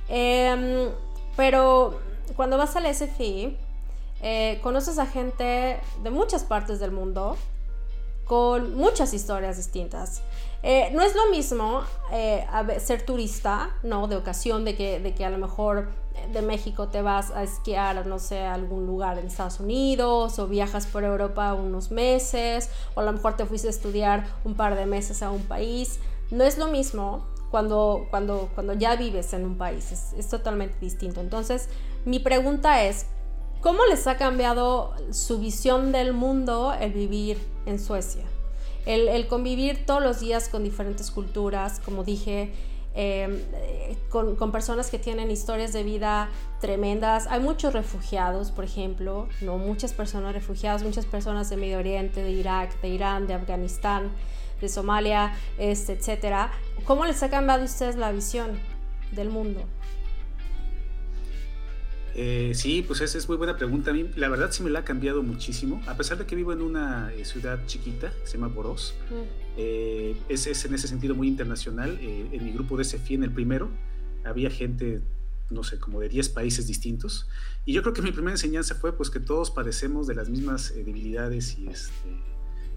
Em, pero cuando vas al SFI, eh, conoces a gente de muchas partes del mundo con muchas historias distintas. Eh, no es lo mismo eh, ser turista, ¿no? De ocasión, de que, de que a lo mejor de México te vas a esquiar, no sé, a algún lugar en Estados Unidos o viajas por Europa unos meses o a lo mejor te fuiste a estudiar un par de meses a un país. No es lo mismo cuando, cuando, cuando ya vives en un país, es, es totalmente distinto. Entonces, mi pregunta es, ¿Cómo les ha cambiado su visión del mundo el vivir en Suecia? El, convivir todos los días con diferentes culturas, como dije, em, con, personas que tienen historias de vida tremendas. Hay muchos refugiados, por ejemplo, no muchas personas refugiadas, muchas personas de Medio Oriente, de Irak, de Irán, de Afganistán, de Somalia, este, etc. ¿Cómo les ha cambiado a ustedes la visión del mundo? Eh, sí, pues esa es muy buena pregunta. A mí, la verdad, sí me la ha cambiado muchísimo. A pesar de que vivo en una eh, ciudad chiquita, se llama Boros, mm. eh, es, es, en ese sentido muy internacional. en mi grupo de CFI, en el primero, había gente, no sé, como de 10 países distintos. Y yo creo que mi primera enseñanza fue pues que todos padecemos de las mismas debilidades y este,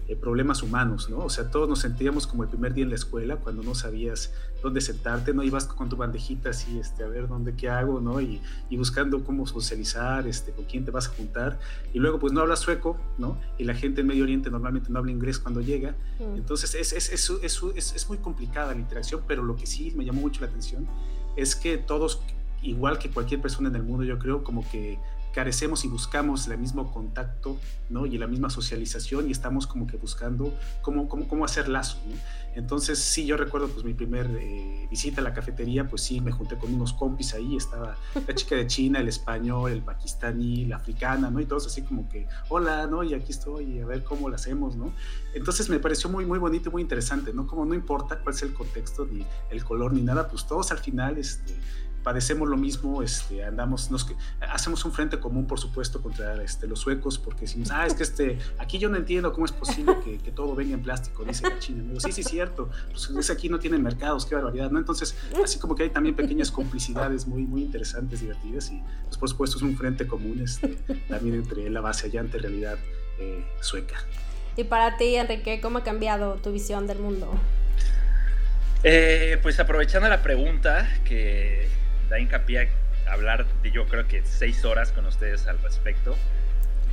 eh, problemas humanos, ¿no? O sea, todos nos sentíamos como el primer día en la escuela, cuando no sabías dónde sentarte, ¿no? Ibas con tu bandejita así, este, a ver dónde, qué hago, ¿no? Y, y, buscando cómo socializar, este, con quién te vas a juntar. Y luego, pues no hablas sueco, ¿no? Y la gente en Medio Oriente normalmente no habla inglés cuando llega. Mm. Entonces, es, es, es, es, es muy complicada la interacción, pero lo que sí me llamó mucho la atención es que todos, igual que cualquier persona en el mundo, yo creo, como que carecemos y buscamos el mismo contacto ¿no? y la misma socialización y estamos como que buscando cómo, cómo, cómo hacer lazo. ¿no? Entonces, sí, yo recuerdo pues mi primer eh, visita a la cafetería, pues sí, me junté con unos compis ahí, estaba la chica de China, el español, el pakistaní, la africana, ¿no? Y todos así como que, hola, ¿no? Y aquí estoy, a ver cómo lo hacemos, ¿no? Entonces me pareció muy, muy bonito y muy interesante, ¿no? Como no importa cuál es el contexto, ni el color, ni nada, pues todos al final, este, padecemos lo mismo, este, andamos, nos, hacemos un frente común, por supuesto, contra este, los suecos, porque decimos, ah, es que este, aquí yo no entiendo cómo es posible que, que todo venga en plástico, dice la China. Digo, sí, sí, cierto, pues es aquí no tienen mercados, qué barbaridad, ¿no? Entonces, así como que hay también pequeñas complicidades muy, muy interesantes, divertidas, y pues, por supuesto es un frente común este, también entre la base allá ante realidad eh, sueca. Y para ti, Enrique, ¿cómo ha cambiado tu visión del mundo? Eh, pues aprovechando la pregunta que da hincapié a hablar de yo creo que seis horas con ustedes al respecto,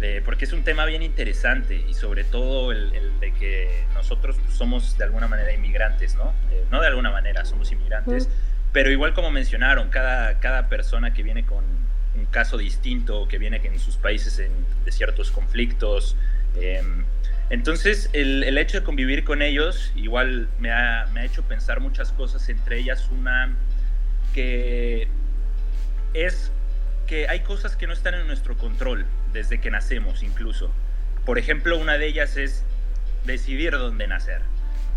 de, porque es un tema bien interesante y sobre todo el, de que nosotros somos de alguna manera inmigrantes, ¿no? Eh, no de alguna manera, somos inmigrantes, pero igual como mencionaron, cada, cada persona que viene con un caso distinto, que viene en sus países en, de ciertos conflictos, em, entonces, el, el, hecho de convivir con ellos igual me ha, me ha, hecho pensar muchas cosas, entre ellas una que es que hay cosas que no están en nuestro control desde que nacemos incluso. Por ejemplo, una de ellas es decidir dónde nacer,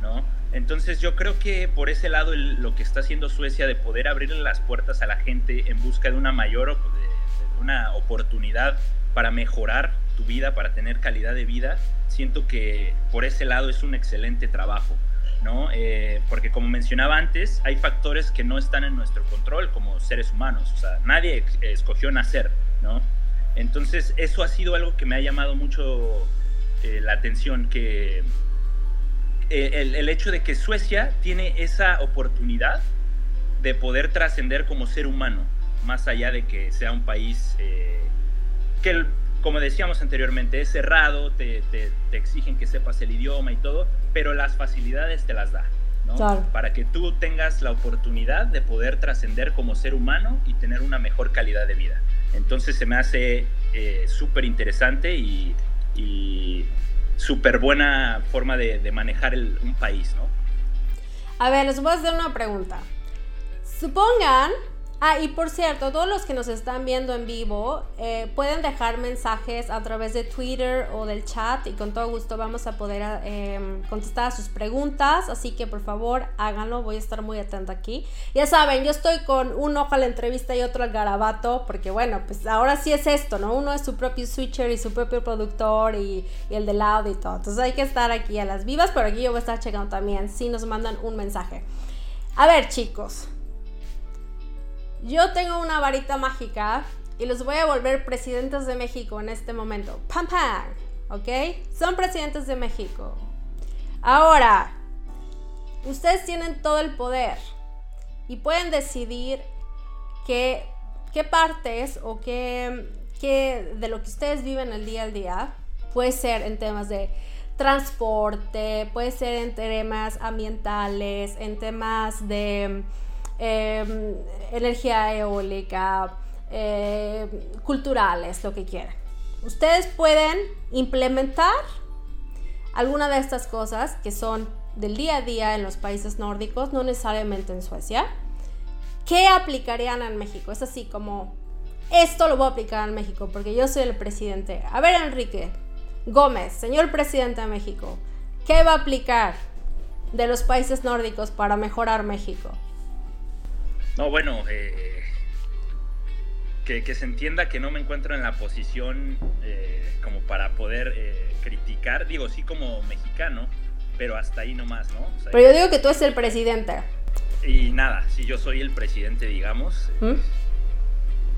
¿no? Entonces yo creo que por ese lado lo que está haciendo Suecia de poder abrirle las puertas a la gente en busca de una mayor de una oportunidad para mejorar tu vida, para tener calidad de vida, siento que por ese lado es un excelente trabajo. ¿No? Eh, porque como mencionaba antes, hay factores que no están en nuestro control como seres humanos, o sea, nadie escogió nacer, ¿no? Entonces, eso ha sido algo que me ha llamado mucho eh, la atención, que eh, el, el, hecho de que Suecia tiene esa oportunidad de poder trascender como ser humano, más allá de que sea un país que el, como decíamos anteriormente, es cerrado, te, te, exigen que sepas el idioma y todo, pero las facilidades te las da, ¿no? Para que tú tengas la oportunidad de poder trascender como ser humano y tener una mejor calidad de vida. Entonces se me hace eh, súper interesante y, y súper buena forma de, de manejar el, un país, ¿no? A ver, les voy a hacer una pregunta. Supongan Ah, y por cierto, todos los que nos están viendo en vivo eh, pueden dejar mensajes a través de Twitter o del chat y con todo gusto vamos a poder em, contestar a sus preguntas. Así que por favor háganlo, voy a estar muy atenta aquí. Ya saben, yo estoy con un ojo a la entrevista y otro al garabato, porque bueno, pues ahora sí es esto, ¿no? Uno es su propio switcher y su propio productor y, y el del audio y todo. Entonces hay que estar aquí a las vivas, pero aquí yo voy a estar checando también si nos mandan un mensaje. A ver, chicos. Yo tengo una varita mágica y los voy a volver presidentes de México en este momento. ¡Pam, pam! ¿Ok? Son presidentes de México. Ahora, ustedes tienen todo el poder y pueden decidir qué, qué partes o qué, qué de lo que ustedes viven el día al día puede ser en temas de transporte, puede ser en temas ambientales, en temas de Em, energía eólica, eh, culturales, lo que quieran. Ustedes pueden implementar alguna de estas cosas que son del día a día en los países nórdicos, no necesariamente en Suecia. ¿Qué aplicarían en México? Es así como, esto lo voy a aplicar en México porque yo soy el presidente. A ver, Enrique Gómez, señor presidente de México, ¿qué va a aplicar de los países nórdicos para mejorar México? No, bueno, eh, que, se entienda que no me encuentro en la posición eh, como para poder eh, criticar, digo, sí como mexicano, pero hasta ahí nomás, ¿no? pero yo digo que tú eres el presidente. Y nada, si yo soy el presidente, digamos. ¿Mm?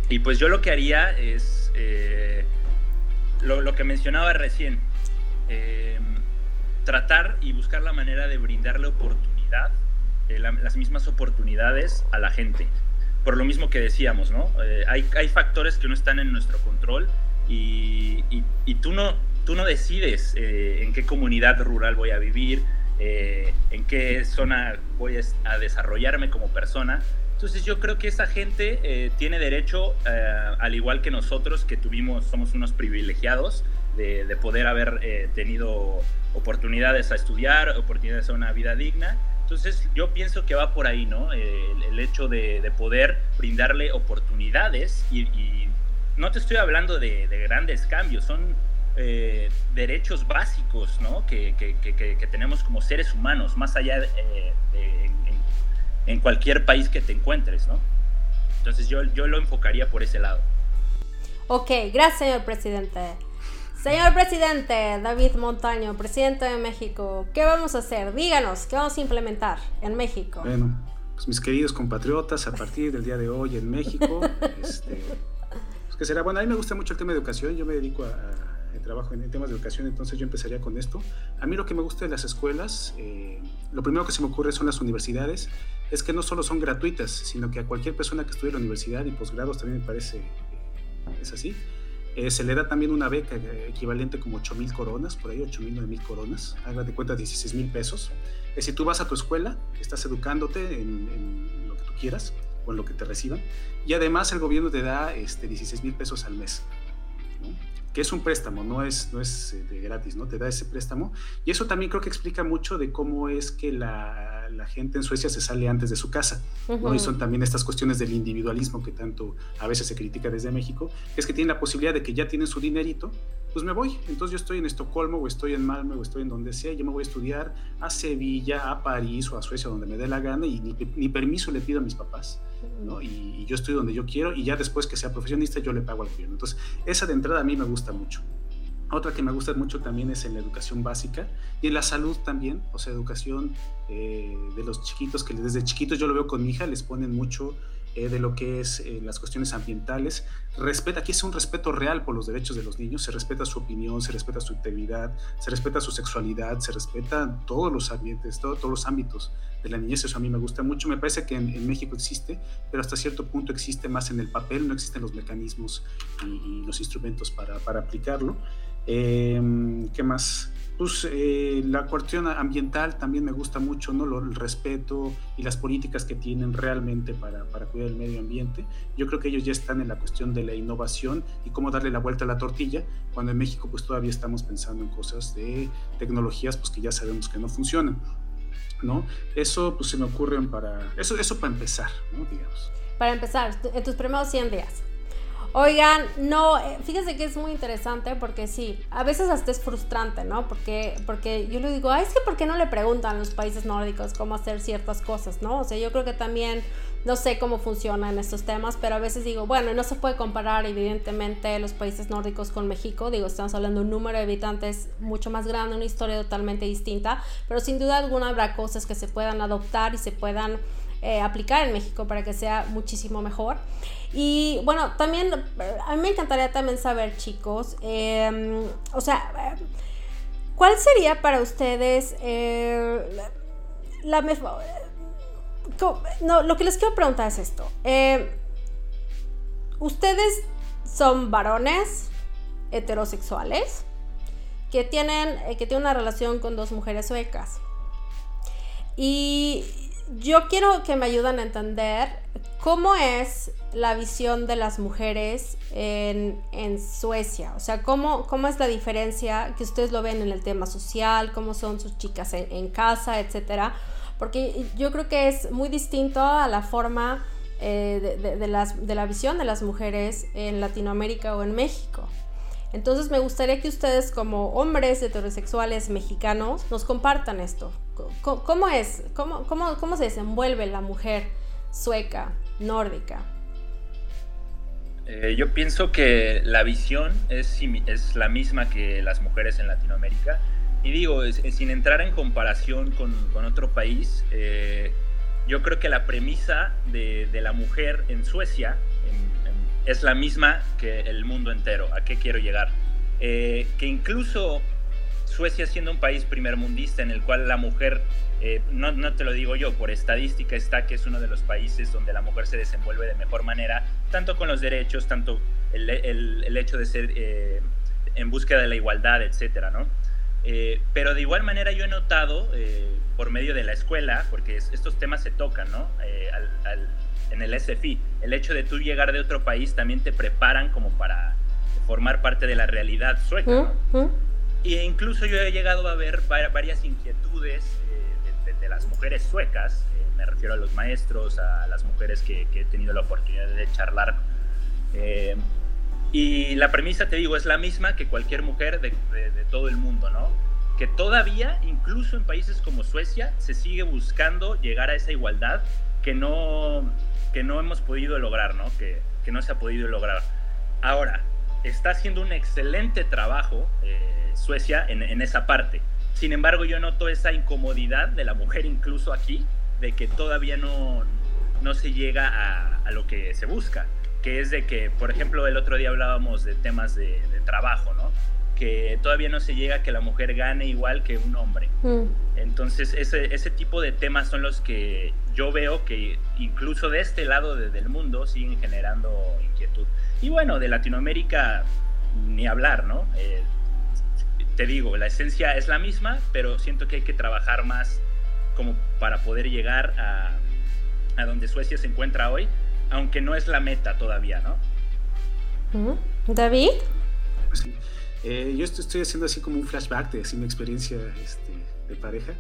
Y pues yo lo que haría es eh, lo, que mencionaba recién, tratar y buscar la manera de brindarle oportunidad, las mismas oportunidades a la gente por lo mismo que decíamos, ¿no? Eh, hay, hay, factores que no están en nuestro control y, y, tú, no, tú no decides eh, en qué comunidad rural voy a vivir, eh, en qué zona voy a desarrollarme como persona. Entonces yo creo que esa gente tiene derecho, al igual que nosotros que tuvimos, somos unos privilegiados, de poder haber tenido oportunidades a estudiar, oportunidades a una vida digna entonces yo pienso que va por ahí, ¿no? el, hecho de, poder brindarle oportunidades y, no te estoy hablando de, grandes cambios, son eh, derechos básicos, ¿no? Que, tenemos como seres humanos, más allá de, eh, en, cualquier país que te encuentres, ¿no? Entonces yo, yo lo enfocaría por ese lado. Ok, gracias señor presidente. Señor presidente David Montaño, presidente de México, ¿qué vamos a hacer? Díganos, ¿qué vamos a implementar en México? Bueno, pues mis queridos compatriotas, a partir del día de hoy en México, este, pues que será, bueno, a mí me gusta mucho el tema de educación, yo me dedico a, trabajo en, temas de educación, entonces yo empezaría con esto. A mí lo que me gusta de las escuelas, eh, lo primero que se me ocurre son las universidades, es que no solo son gratuitas, sino que a cualquier persona que estudie en la universidad y posgrados también me parece, es así, eh, se le da también una beca eh, equivalente como 8 mil coronas, por ahí 8 mil, 9 mil coronas, haga de cuenta 16 mil pesos. Es si tú vas a tu escuela, estás educándote en, lo que tú quieras o en lo que te reciban, y además el gobierno te da este, 16 mil pesos al mes que es un préstamo, no es, no es de gratis, ¿no? Te da ese préstamo. Y eso también creo que explica mucho de cómo es que la, la gente en Suecia se sale antes de su casa, ¿no? Y son también estas cuestiones del individualismo que tanto a veces se critica desde México, que es que tienen la posibilidad de que ya tienen su dinerito, pues me voy. Entonces yo estoy en Estocolmo o estoy en Malmö o estoy en donde sea, yo me voy a estudiar a Sevilla, a París o a Suecia, donde me dé la gana y ni, ni permiso le pido a mis papás. Y, yo estoy donde yo quiero y ya después que sea profesionista yo le pago al gobierno. Entonces, esa de entrada a mí me gusta mucho. Otra que me gusta mucho también es en la educación básica y en la salud también, o sea, educación eh, de los chiquitos, que desde chiquitos yo lo veo con mi hija, les ponen mucho eh, de lo que es eh, las cuestiones ambientales. Respeta, aquí es un respeto real por los derechos de los niños, se respeta su opinión, se respeta su integridad, se respeta su sexualidad, se respeta todos los ambientes, todos los ámbitos de la niñez, eso a mí me gusta mucho. Me parece que en, México existe, pero hasta cierto punto existe más en el papel, no existen los mecanismos y, los instrumentos para, para aplicarlo. Em, ¿Qué más? Pues eh, la cuestión ambiental también me gusta mucho, ¿no? el respeto y las políticas que tienen realmente para, para, cuidar el medio ambiente. Yo creo que ellos ya están en la cuestión de la innovación y cómo darle la vuelta a la tortilla, cuando en México pues todavía estamos pensando en cosas de tecnologías pues que ya sabemos que no funcionan, ¿no? Eso pues se me ocurren para, eso, eso para empezar, ¿no? Digamos. Para empezar, en tus primeros 100 días. Oigan, no, eh, fíjense que es muy interesante porque sí, a veces hasta es frustrante, ¿no? Porque, porque yo le digo, ay, es que ¿por qué no le preguntan a los países nórdicos cómo hacer ciertas cosas, ¿no? O sea, yo creo que también no sé cómo funcionan estos temas, pero a veces digo, bueno, no se puede comparar evidentemente los países nórdicos con México, digo, estamos hablando de un número de habitantes mucho más grande, una historia totalmente distinta, pero sin duda alguna habrá cosas que se puedan adoptar y se puedan eh, aplicar en México para que sea muchísimo mejor. Y bueno, también a mí me encantaría también saber, chicos, em, o sea, ¿cuál sería para ustedes eh, la, mejor... No, lo que les quiero preguntar es esto. Ustedes son varones heterosexuales que tienen, eh, que tienen una relación con dos mujeres suecas. Y yo quiero que me ayuden a entender cómo es la visión de las mujeres en, Suecia. O sea, ¿cómo, cómo es la diferencia que ustedes lo ven en el tema social, cómo son sus chicas en, casa, etcétera. Porque yo creo que es muy distinto a la forma eh, de, las, de la visión de las mujeres en Latinoamérica o en México. Entonces me gustaría que ustedes como hombres heterosexuales mexicanos nos compartan esto. ¿Cómo, es? ¿Cómo, cómo, cómo se desenvuelve la mujer sueca, nórdica? Eh, yo pienso que la visión es, es la misma que las mujeres en Latinoamérica. Y digo, sin entrar en comparación con, con otro país, eh, yo creo que la premisa de, de la mujer en Suecia es la misma que el mundo entero. ¿A qué quiero llegar? Eh, que incluso Suecia siendo un país primermundista en el cual la mujer, eh, no, no, te lo digo yo, por estadística está que es uno de los países donde la mujer se desenvuelve de mejor manera, tanto con los derechos, tanto el, el, el hecho de ser eh, en búsqueda de la igualdad, etcétera, ¿no? pero de igual manera yo he notado por medio de la escuela, porque estos temas se tocan, ¿no? Al, al, en el SFI, el hecho de tú llegar de otro país también te preparan como para formar parte de la realidad sueca. Y incluso yo he llegado a ver varias inquietudes eh, de, las mujeres suecas, eh, me refiero a los maestros, a las mujeres que, he tenido la oportunidad de charlar. Eh, y la premisa, te digo, es la misma que cualquier mujer de, de, todo el mundo, ¿no? Que todavía, incluso en países como Suecia, se sigue buscando llegar a esa igualdad que no, que no hemos podido lograr, ¿no? Que, que no se ha podido lograr. Ahora, está haciendo un excelente trabajo eh, Suecia en, en, esa parte. Sin embargo, yo noto esa incomodidad de la mujer incluso aquí, de que todavía no, no se llega a, a, lo que se busca, que es de que, por ejemplo, el otro día hablábamos de temas de, de trabajo, ¿no? Que todavía no se llega a que la mujer gane igual que un hombre. Mm. Entonces, ese, ese tipo de temas son los que yo veo que incluso de este lado de, del mundo siguen generando inquietud. Y bueno, de Latinoamérica ni hablar, ¿no? Eh, te digo, la esencia es la misma, pero siento que hay que trabajar más como para poder llegar a, a donde Suecia se encuentra hoy, aunque no es la meta todavía, ¿no? David. Pues sí. Eh, yo estoy haciendo así como un flashback de así, mi experiencia este, de pareja.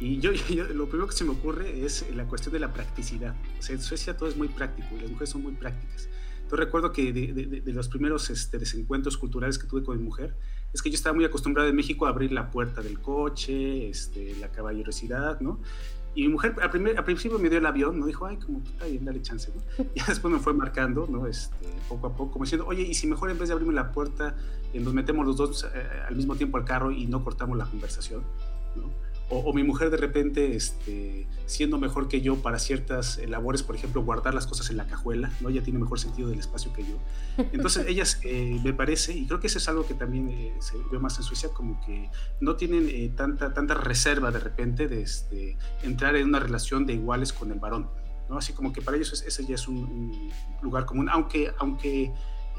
Y yo, yo, lo primero que se me ocurre es la cuestión de la practicidad. O sea, en Suecia todo es muy práctico y las mujeres son muy prácticas. Yo recuerdo que de, de, de los primeros este, desencuentros culturales que tuve con mi mujer, es que yo estaba muy acostumbrado en México a abrir la puerta del coche, este, la caballerosidad, ¿no? Y mi mujer al, primer, al, principio me dio el avión, ¿no? Dijo, ay, como está bien, dale chance, ¿no? Y después me fue marcando, ¿no? Este, poco a poco, como diciendo, oye, y si mejor en vez de abrirme la puerta, eh, nos metemos los dos eh, al mismo tiempo al carro y no cortamos la conversación, ¿no? O, o, mi mujer de repente, este, siendo mejor que yo para ciertas eh, labores, por ejemplo, guardar las cosas en la cajuela, ¿no? Ella tiene mejor sentido del espacio que yo. Entonces, ellas, eh, me parece, y creo que eso es algo que también eh, se ve más en Suecia, como que no tienen eh, tanta, tanta reserva de repente de este, entrar en una relación de iguales con el varón, ¿no? Así como que para ellos ese ya es un, un lugar común, aunque, aunque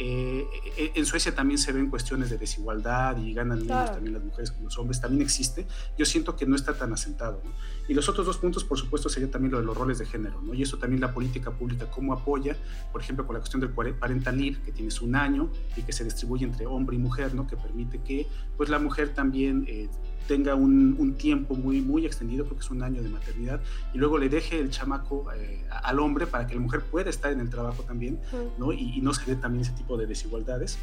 eh, en Suecia también se ven cuestiones de desigualdad y ganan menos claro. también las mujeres que los hombres, también existe. Yo siento que no está tan asentado. ¿no? Y los otros dos puntos, por supuesto, sería también lo de los roles de género, ¿no? Y eso también la política pública, cómo apoya, por ejemplo, con la cuestión del parental leave, que tienes un año y que se distribuye entre hombre y mujer, ¿no? Que permite que, pues, la mujer también eh, tenga un, un, tiempo muy, muy extendido, creo que es un año de maternidad, y luego le deje el chamaco eh, al hombre para que la mujer pueda estar en el trabajo también, ¿no? Y, y no se dé también ese tipo de desigualdades.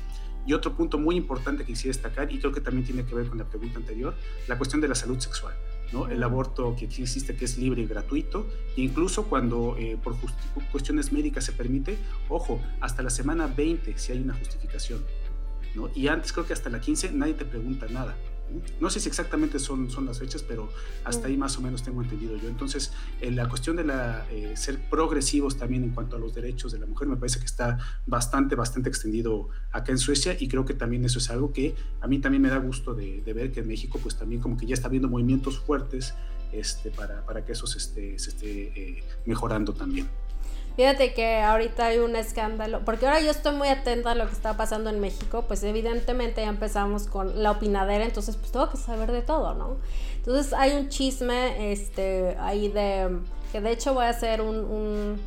Y otro punto muy importante que quisiera destacar, y creo que también tiene que ver con la pregunta anterior, la cuestión de la salud sexual. ¿no? El aborto que aquí existe, que es libre y gratuito, e incluso cuando eh, por cuestiones médicas se permite, ojo, hasta la semana 20 si hay una justificación. ¿no? Y antes creo que hasta la 15 nadie te pregunta nada. No sé si exactamente son, son las fechas, pero hasta ahí más o menos tengo entendido yo. Entonces, la cuestión de la, eh, ser progresivos también en cuanto a los derechos de la mujer me parece que está bastante, bastante extendido acá en Suecia y creo que también eso es algo que a mí también me da gusto de, de ver que en México pues también como que ya está habiendo movimientos fuertes este, para, para que eso se esté, se esté eh, mejorando también. Fíjate que ahorita hay un escándalo, porque ahora yo estoy muy atenta a lo que está pasando en México, pues evidentemente ya empezamos con la opinadera, entonces pues tengo que saber de todo, ¿no? Entonces hay un chisme este, ahí de, que de hecho voy a hacer un, un,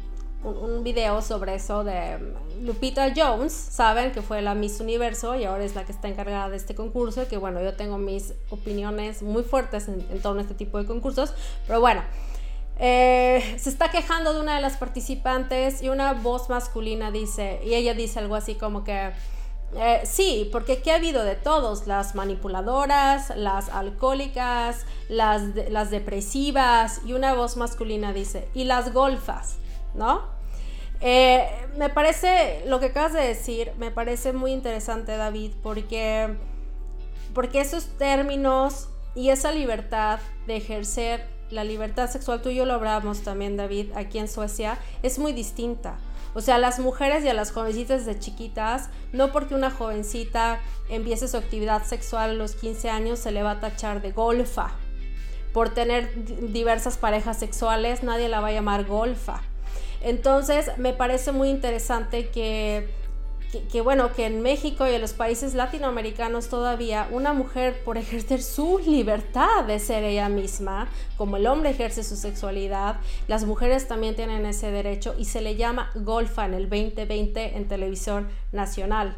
un video sobre eso de Lupita Jones, saben que fue la Miss Universo y ahora es la que está encargada de este concurso, que bueno, yo tengo mis opiniones muy fuertes en, en torno a este tipo de concursos, pero bueno. Eh, se está quejando de una de las participantes y una voz masculina dice, y ella dice algo así como que, eh, sí, porque aquí ha habido de todos, las manipuladoras, las alcohólicas, las, las depresivas, y una voz masculina dice, y las golfas, ¿no? Eh, me parece, lo que acabas de decir, me parece muy interesante, David, porque, porque esos términos y esa libertad de ejercer la libertad sexual, tú y yo lo hablamos también, David, aquí en Suecia, es muy distinta. O sea, a las mujeres y a las jovencitas de chiquitas, no porque una jovencita empiece su actividad sexual a los 15 años se le va a tachar de golfa. Por tener diversas parejas sexuales, nadie la va a llamar golfa. Entonces, me parece muy interesante que que, bueno, que en México y en los países latinoamericanos todavía una mujer por ejercer su libertad de ser ella misma, como el hombre ejerce su sexualidad, las mujeres también tienen ese derecho y se le llama golfa en el 2020 en televisión nacional.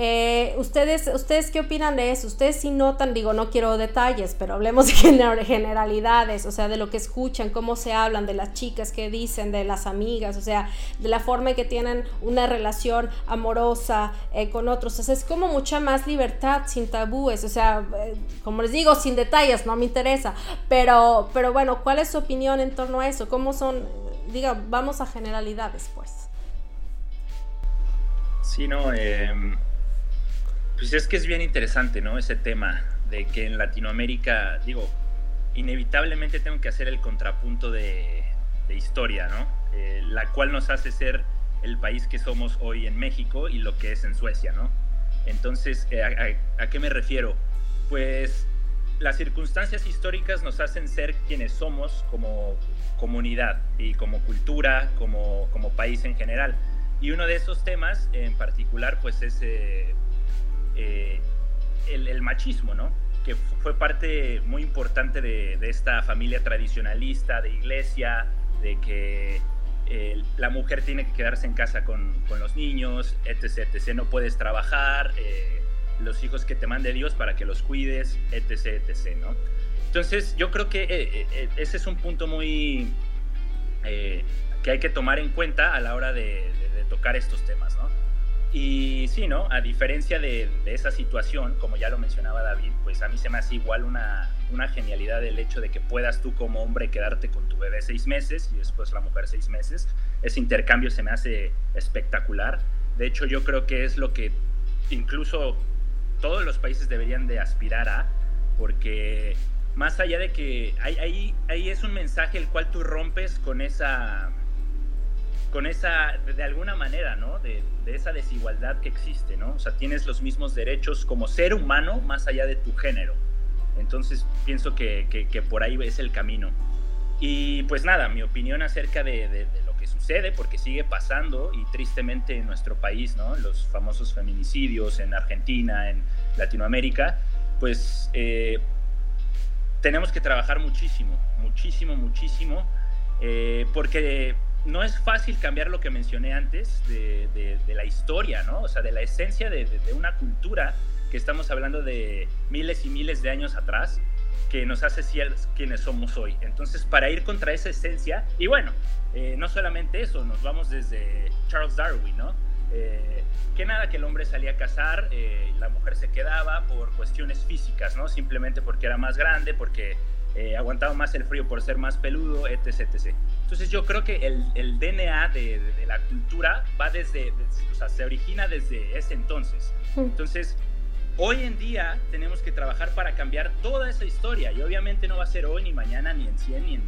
Eh, ¿ustedes, ¿Ustedes qué opinan de eso? Ustedes sí notan, digo, no quiero detalles, pero hablemos de generalidades, o sea, de lo que escuchan, cómo se hablan, de las chicas que dicen, de las amigas, o sea, de la forma en que tienen una relación amorosa eh, con otros. Es como mucha más libertad, sin tabúes, o sea, eh, como les digo, sin detalles, no me interesa. Pero, pero bueno, ¿cuál es su opinión en torno a eso? ¿Cómo son, diga, vamos a generalidades, pues? Sí, no, eh pues es que es bien interesante, ¿no? Ese tema de que en Latinoamérica, digo, inevitablemente tengo que hacer el contrapunto de, historia, ¿no? Eh, la cual nos hace ser el país que somos hoy en México y lo que es en Suecia, ¿no? Entonces, eh, ¿a, qué me refiero? Pues las circunstancias históricas nos hacen ser quienes somos como comunidad y como cultura, como, como país en general. Y uno de esos temas en particular, pues es eh, eh, el, machismo, ¿no? Que fue parte muy importante de, esta familia tradicionalista, de iglesia, de que eh, la mujer tiene que quedarse en casa con, los niños, etc, etc. No puedes trabajar, eh, los hijos que te mande Dios para que los cuides, etc, etc, ¿no? Entonces, yo creo que ese es un punto muy que hay que tomar en cuenta a la hora de tocar estos temas, ¿no? Y sí, ¿no? A diferencia de, esa situación, como ya lo mencionaba David, pues a mí se me hace igual una, una genialidad el hecho de que puedas tú como hombre quedarte con tu bebé seis meses y después la mujer seis meses. Ese intercambio se me hace espectacular. De hecho, yo creo que es lo que incluso todos los países deberían de aspirar a, porque más allá de que ahí, ahí es un mensaje el cual tú rompes con esa con esa, de alguna manera, ¿no? De, esa desigualdad que existe, ¿no? O sea, tienes los mismos derechos como ser humano más allá de tu género. Entonces, pienso que, que, por ahí es el camino. Y pues nada, mi opinión acerca de, lo que sucede, porque sigue pasando y tristemente en nuestro país, ¿no? Los famosos feminicidios en Argentina, en Latinoamérica, pues eh, tenemos que trabajar muchísimo, muchísimo, muchísimo, eh, porque no es fácil cambiar lo que mencioné antes de, la historia, ¿no? O sea, de la esencia de, una cultura que estamos hablando de miles y miles de años atrás, que nos hace quienes somos hoy. Entonces, para ir contra esa esencia, y bueno, eh, no solamente eso, nos vamos desde Charles Darwin, ¿no? Eh, que nada, que el hombre salía a cazar, eh, la mujer se quedaba por cuestiones físicas, ¿no? Simplemente porque era más grande, porque eh, aguantaba más el frío por ser más peludo, etc. etc. Entonces yo creo que el, el DNA de, de, la cultura va desde, o sea, se origina desde ese entonces. Entonces, hoy en día tenemos que trabajar para cambiar toda esa historia y obviamente no va a ser hoy, ni mañana, ni en 100, ni en,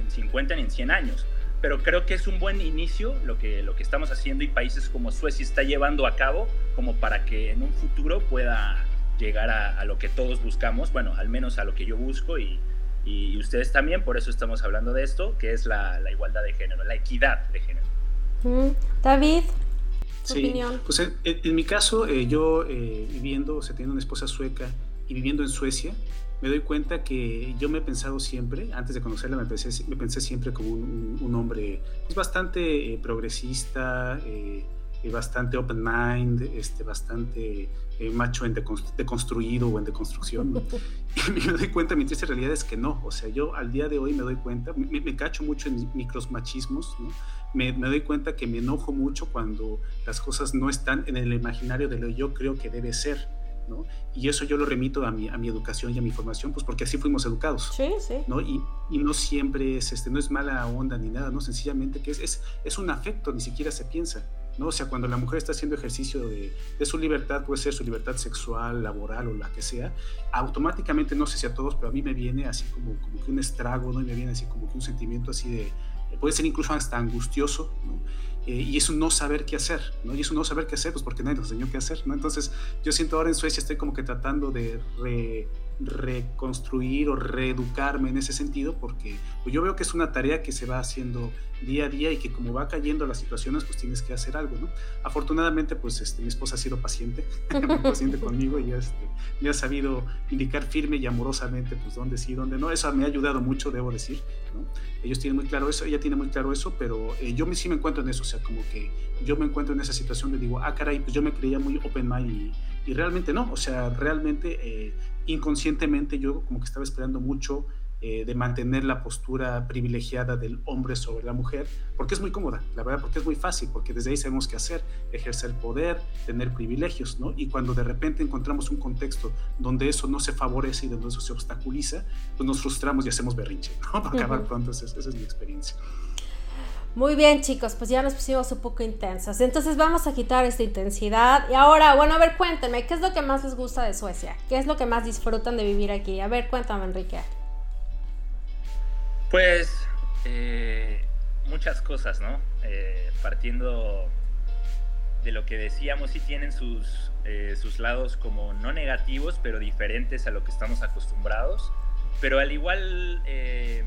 en 50, ni en 100 años. Pero creo que es un buen inicio lo que, lo que estamos haciendo y países como Suecia está llevando a cabo como para que en un futuro pueda llegar a, lo que todos buscamos, bueno, al menos a lo que yo busco y, y ustedes también, por eso estamos hablando de esto, que es la, la igualdad de género, la equidad de género. David, ¿tu sí, opinión? Pues en, mi caso, eh, yo eh, viviendo, o sea, teniendo una esposa sueca y viviendo en Suecia, me doy cuenta que yo me he pensado siempre, antes de conocerla, me pensé, me pensé siempre como un, un, hombre pues, bastante eh, progresista, bastante open mind, este, bastante eh, macho en deconstruido o en deconstrucción. y me doy cuenta, mi triste realidad es que no. O sea, yo al día de hoy me doy cuenta, me, cacho mucho en micros machismos, ¿no? me, me, doy cuenta que me enojo mucho cuando las cosas no están en el imaginario de lo que yo creo que debe ser. ¿no? Y eso yo lo remito a mi, a mi educación y a mi formación, pues porque así fuimos educados. Sí, sí. ¿no? Y, y, no siempre es, este, no es mala onda ni nada, ¿no? Sencillamente que es, es, es un afecto, ni siquiera se piensa. ¿No? O sea, cuando la mujer está haciendo ejercicio de, su libertad, puede ser su libertad sexual, laboral o la que sea, automáticamente, no sé si a todos, pero a mí me viene así como, como que un estrago, ¿no? Y me viene así como que un sentimiento así de, puede ser incluso hasta angustioso, ¿no? Eh, y eso no saber qué hacer, ¿no? Y eso no saber qué hacer, pues porque nadie nos enseñó qué hacer, ¿no? Entonces, yo siento ahora en Suecia estoy como que tratando de re, reconstruir o reeducarme en ese sentido, porque pues yo veo que es una tarea que se va haciendo día a día y que como va cayendo las situaciones, pues tienes que hacer algo, ¿no? Afortunadamente, pues este, mi esposa ha sido paciente, paciente conmigo y este, me ha sabido indicar firme y amorosamente, pues dónde sí, dónde no. Eso me ha ayudado mucho, debo decir, ¿no? Ellos tienen muy claro eso, ella tiene muy claro eso, pero eh, yo sí me encuentro en eso, o sea, como que yo me encuentro en esa situación de digo, ah, caray, pues yo me creía muy open mind y, y realmente no, o sea, realmente eh, inconscientemente yo como que estaba esperando mucho eh, de mantener la postura privilegiada del hombre sobre la mujer, porque es muy cómoda, la verdad, porque es muy fácil, porque desde ahí sabemos qué hacer, ejercer poder, tener privilegios, ¿no? Y cuando de repente encontramos un contexto donde eso no se favorece y donde eso se obstaculiza, pues nos frustramos y hacemos berrinche, ¿no? Para acabar pronto, esa, esa es mi experiencia. Muy bien, chicos, pues ya nos pusimos un poco intensas. Entonces vamos a quitar esta intensidad. Y ahora, bueno, a ver, cuéntenme, ¿qué es lo que más les gusta de Suecia? ¿Qué es lo que más disfrutan de vivir aquí? A ver, cuéntame, Enrique. Pues eh, muchas cosas, ¿no? Eh, partiendo de lo que decíamos, sí tienen sus, eh, sus lados como no negativos, pero diferentes a lo que estamos acostumbrados. Pero al igual, eh,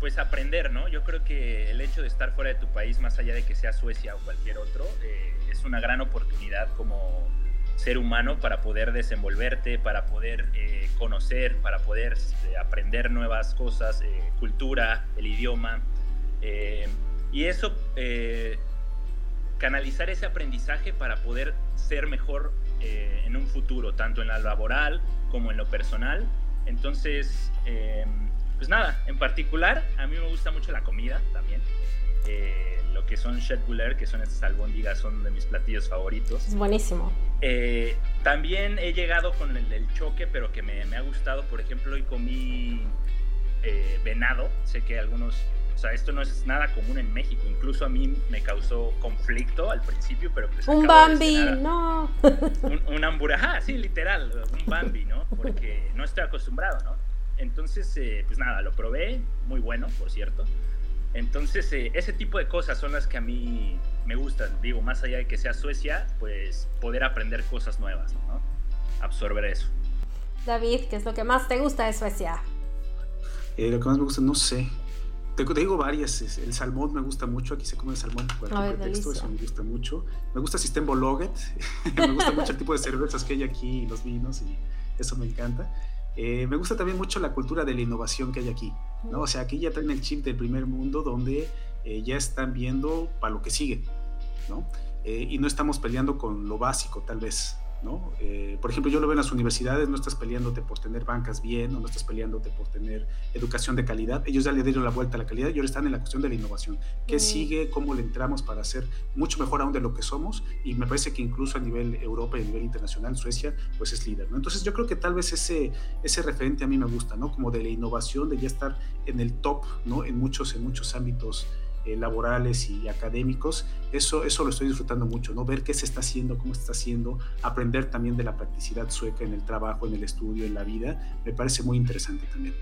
pues aprender, ¿no? Yo creo que el hecho de estar fuera de tu país, más allá de que sea Suecia o cualquier otro, eh, es una gran oportunidad como ser humano para poder desenvolverte, para poder eh, conocer, para poder eh, aprender nuevas cosas, eh, cultura, el idioma. eh, y eso, canalizar ese aprendizaje para poder ser mejor en un futuro, tanto en lo laboral como en lo personal. Entonces, pues nada, en particular, a mí me gusta mucho la comida también. Eh, lo que son Chetbuller, que son estas albóndigas, son de mis platillos favoritos. Es buenísimo. Eh, también he llegado con el, el choque, pero que me, me, ha gustado. Por ejemplo, hoy comí eh, venado. Sé que algunos, o sea, esto no es nada común en México. Incluso a mí me causó conflicto al principio, pero pues un Bambi, no. Un, un hamburguesa, sí, literal, un Bambi, ¿no? Porque no estoy acostumbrado, ¿no? Entonces, eh, pues nada, lo probé, muy bueno, por cierto. Entonces, eh, ese tipo de cosas son las que a mí me gustan. Digo, más allá de que sea Suecia, pues poder aprender cosas nuevas, ¿no? Absorber eso. David, ¿qué es lo que más te gusta de Suecia? Eh, lo que más me gusta, no sé. Te, te, digo varias. El salmón me gusta mucho. Aquí se come el salmón por cualquier pretexto. Eso me gusta mucho. Me gusta System Bologet. me gusta mucho el tipo de cervezas que hay aquí y los vinos y eso me encanta. Eh, me gusta también mucho la cultura de la innovación que hay aquí. ¿no? O sea, aquí ya traen el chip del primer mundo donde eh, ya están viendo para lo que sigue. ¿no? Eh, y no estamos peleando con lo básico, tal vez. ¿No? Eh, por ejemplo, yo lo veo en las universidades, no estás peleándote por tener bancas bien o no estás peleándote por tener educación de calidad. Ellos ya le dieron la vuelta a la calidad y ahora están en la cuestión de la innovación. ¿Qué mm. sigue? ¿Cómo le entramos para ser mucho mejor aún de lo que somos? Y me parece que incluso a nivel Europa y a nivel internacional, Suecia, pues es líder. ¿no? Entonces yo creo que tal vez ese, ese referente a mí me gusta, ¿no? Como de la innovación, de ya estar en el top, ¿no? En muchos, en muchos ámbitos eh, laborales y académicos, eso, eso lo estoy disfrutando mucho, ¿no? Ver qué se está haciendo, cómo se está haciendo, aprender también de la practicidad sueca en el trabajo, en el estudio, en la vida, me parece muy interesante también.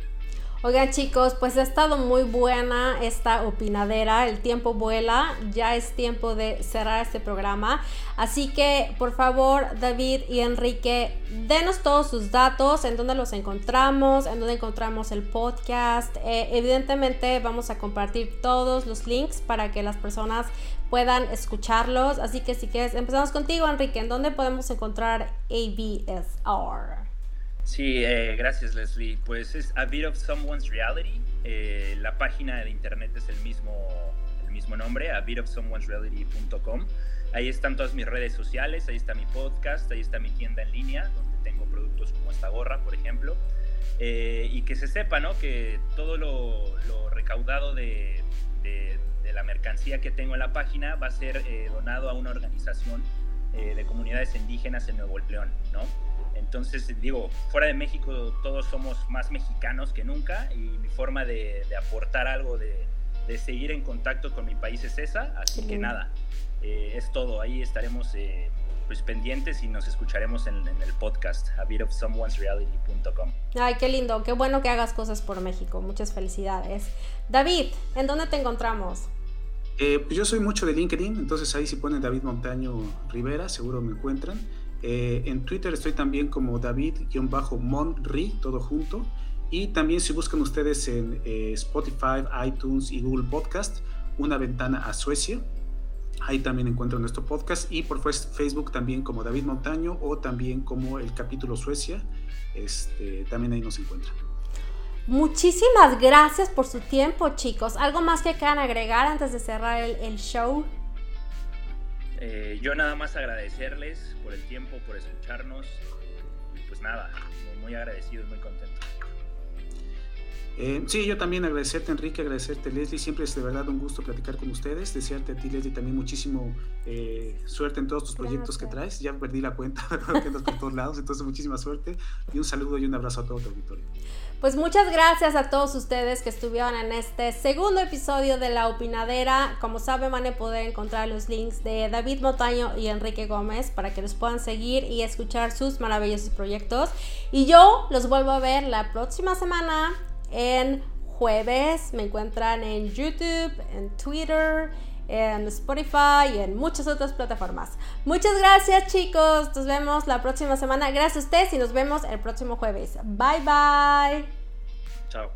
Oigan chicos, pues ha estado muy buena esta opinadera, el tiempo vuela, ya es tiempo de cerrar este programa, así que por favor David y Enrique, denos todos sus datos, en dónde los encontramos, en dónde encontramos el podcast, eh, evidentemente vamos a compartir todos los links para que las personas puedan escucharlos, así que si quieres, empezamos contigo Enrique, ¿en dónde podemos encontrar ABSR? Sí, eh, gracias Leslie. Pues es A Bit of Someone's Reality. Eh, la página de internet es el mismo, el mismo nombre, a bitofsomeone'sreality.com. Ahí están todas mis redes sociales, ahí está mi podcast, ahí está mi tienda en línea, donde tengo productos como esta gorra, por ejemplo. Eh, y que se sepa, ¿no? Que todo lo, lo recaudado de, de, de, la mercancía que tengo en la página va a ser donado a una organización de comunidades indígenas en Nuevo León, ¿no? Entonces, digo, fuera de México todos somos más mexicanos que nunca y mi forma de, aportar algo, de, seguir en contacto con mi país es esa. Así que nada, eh, es todo. Ahí estaremos eh, pues pendientes y nos escucharemos en, el podcast a bitofsomeonesreality.com. Ay, qué lindo, qué bueno que hagas cosas por México. Muchas felicidades. David, ¿en dónde te encontramos? Eh, pues yo soy mucho de LinkedIn, entonces ahí si ponen David Montaño Rivera, seguro me encuentran. Eh, en Twitter estoy también como David-Monri, todo junto. Y también si buscan ustedes en eh, Spotify, iTunes y Google Podcast, una ventana a Suecia. Ahí también encuentran nuestro podcast y por Facebook también como David Montaño o también como el capítulo Suecia. Este, también ahí nos encuentran. Muchísimas gracias por su tiempo, chicos. ¿Algo más que quieran agregar antes de cerrar el show? Eh, yo nada más agradecerles por el tiempo, por escucharnos. Y pues nada, muy, agradecido y muy contento. Eh, sí, yo también agradecerte Enrique, agradecerte Leslie, siempre es de verdad un gusto platicar con ustedes, desearte a ti Leslie también muchísimo eh, suerte en todos tus proyectos que traes, ya perdí la cuenta, que andas por todos lados, entonces muchísima suerte y un saludo y un abrazo a todo tu auditorio. Pues muchas gracias a todos ustedes que estuvieron en este segundo episodio de La Opinadera. Como saben, van a poder encontrar los links de David Motaño y Enrique Gómez para que los puedan seguir y escuchar sus maravillosos proyectos. Y yo los vuelvo a ver la próxima semana en jueves. Me encuentran en YouTube, en Twitter en Spotify y en muchas otras plataformas. Muchas gracias chicos, nos vemos la próxima semana. Gracias a ustedes y nos vemos el próximo jueves. Bye bye. Chao.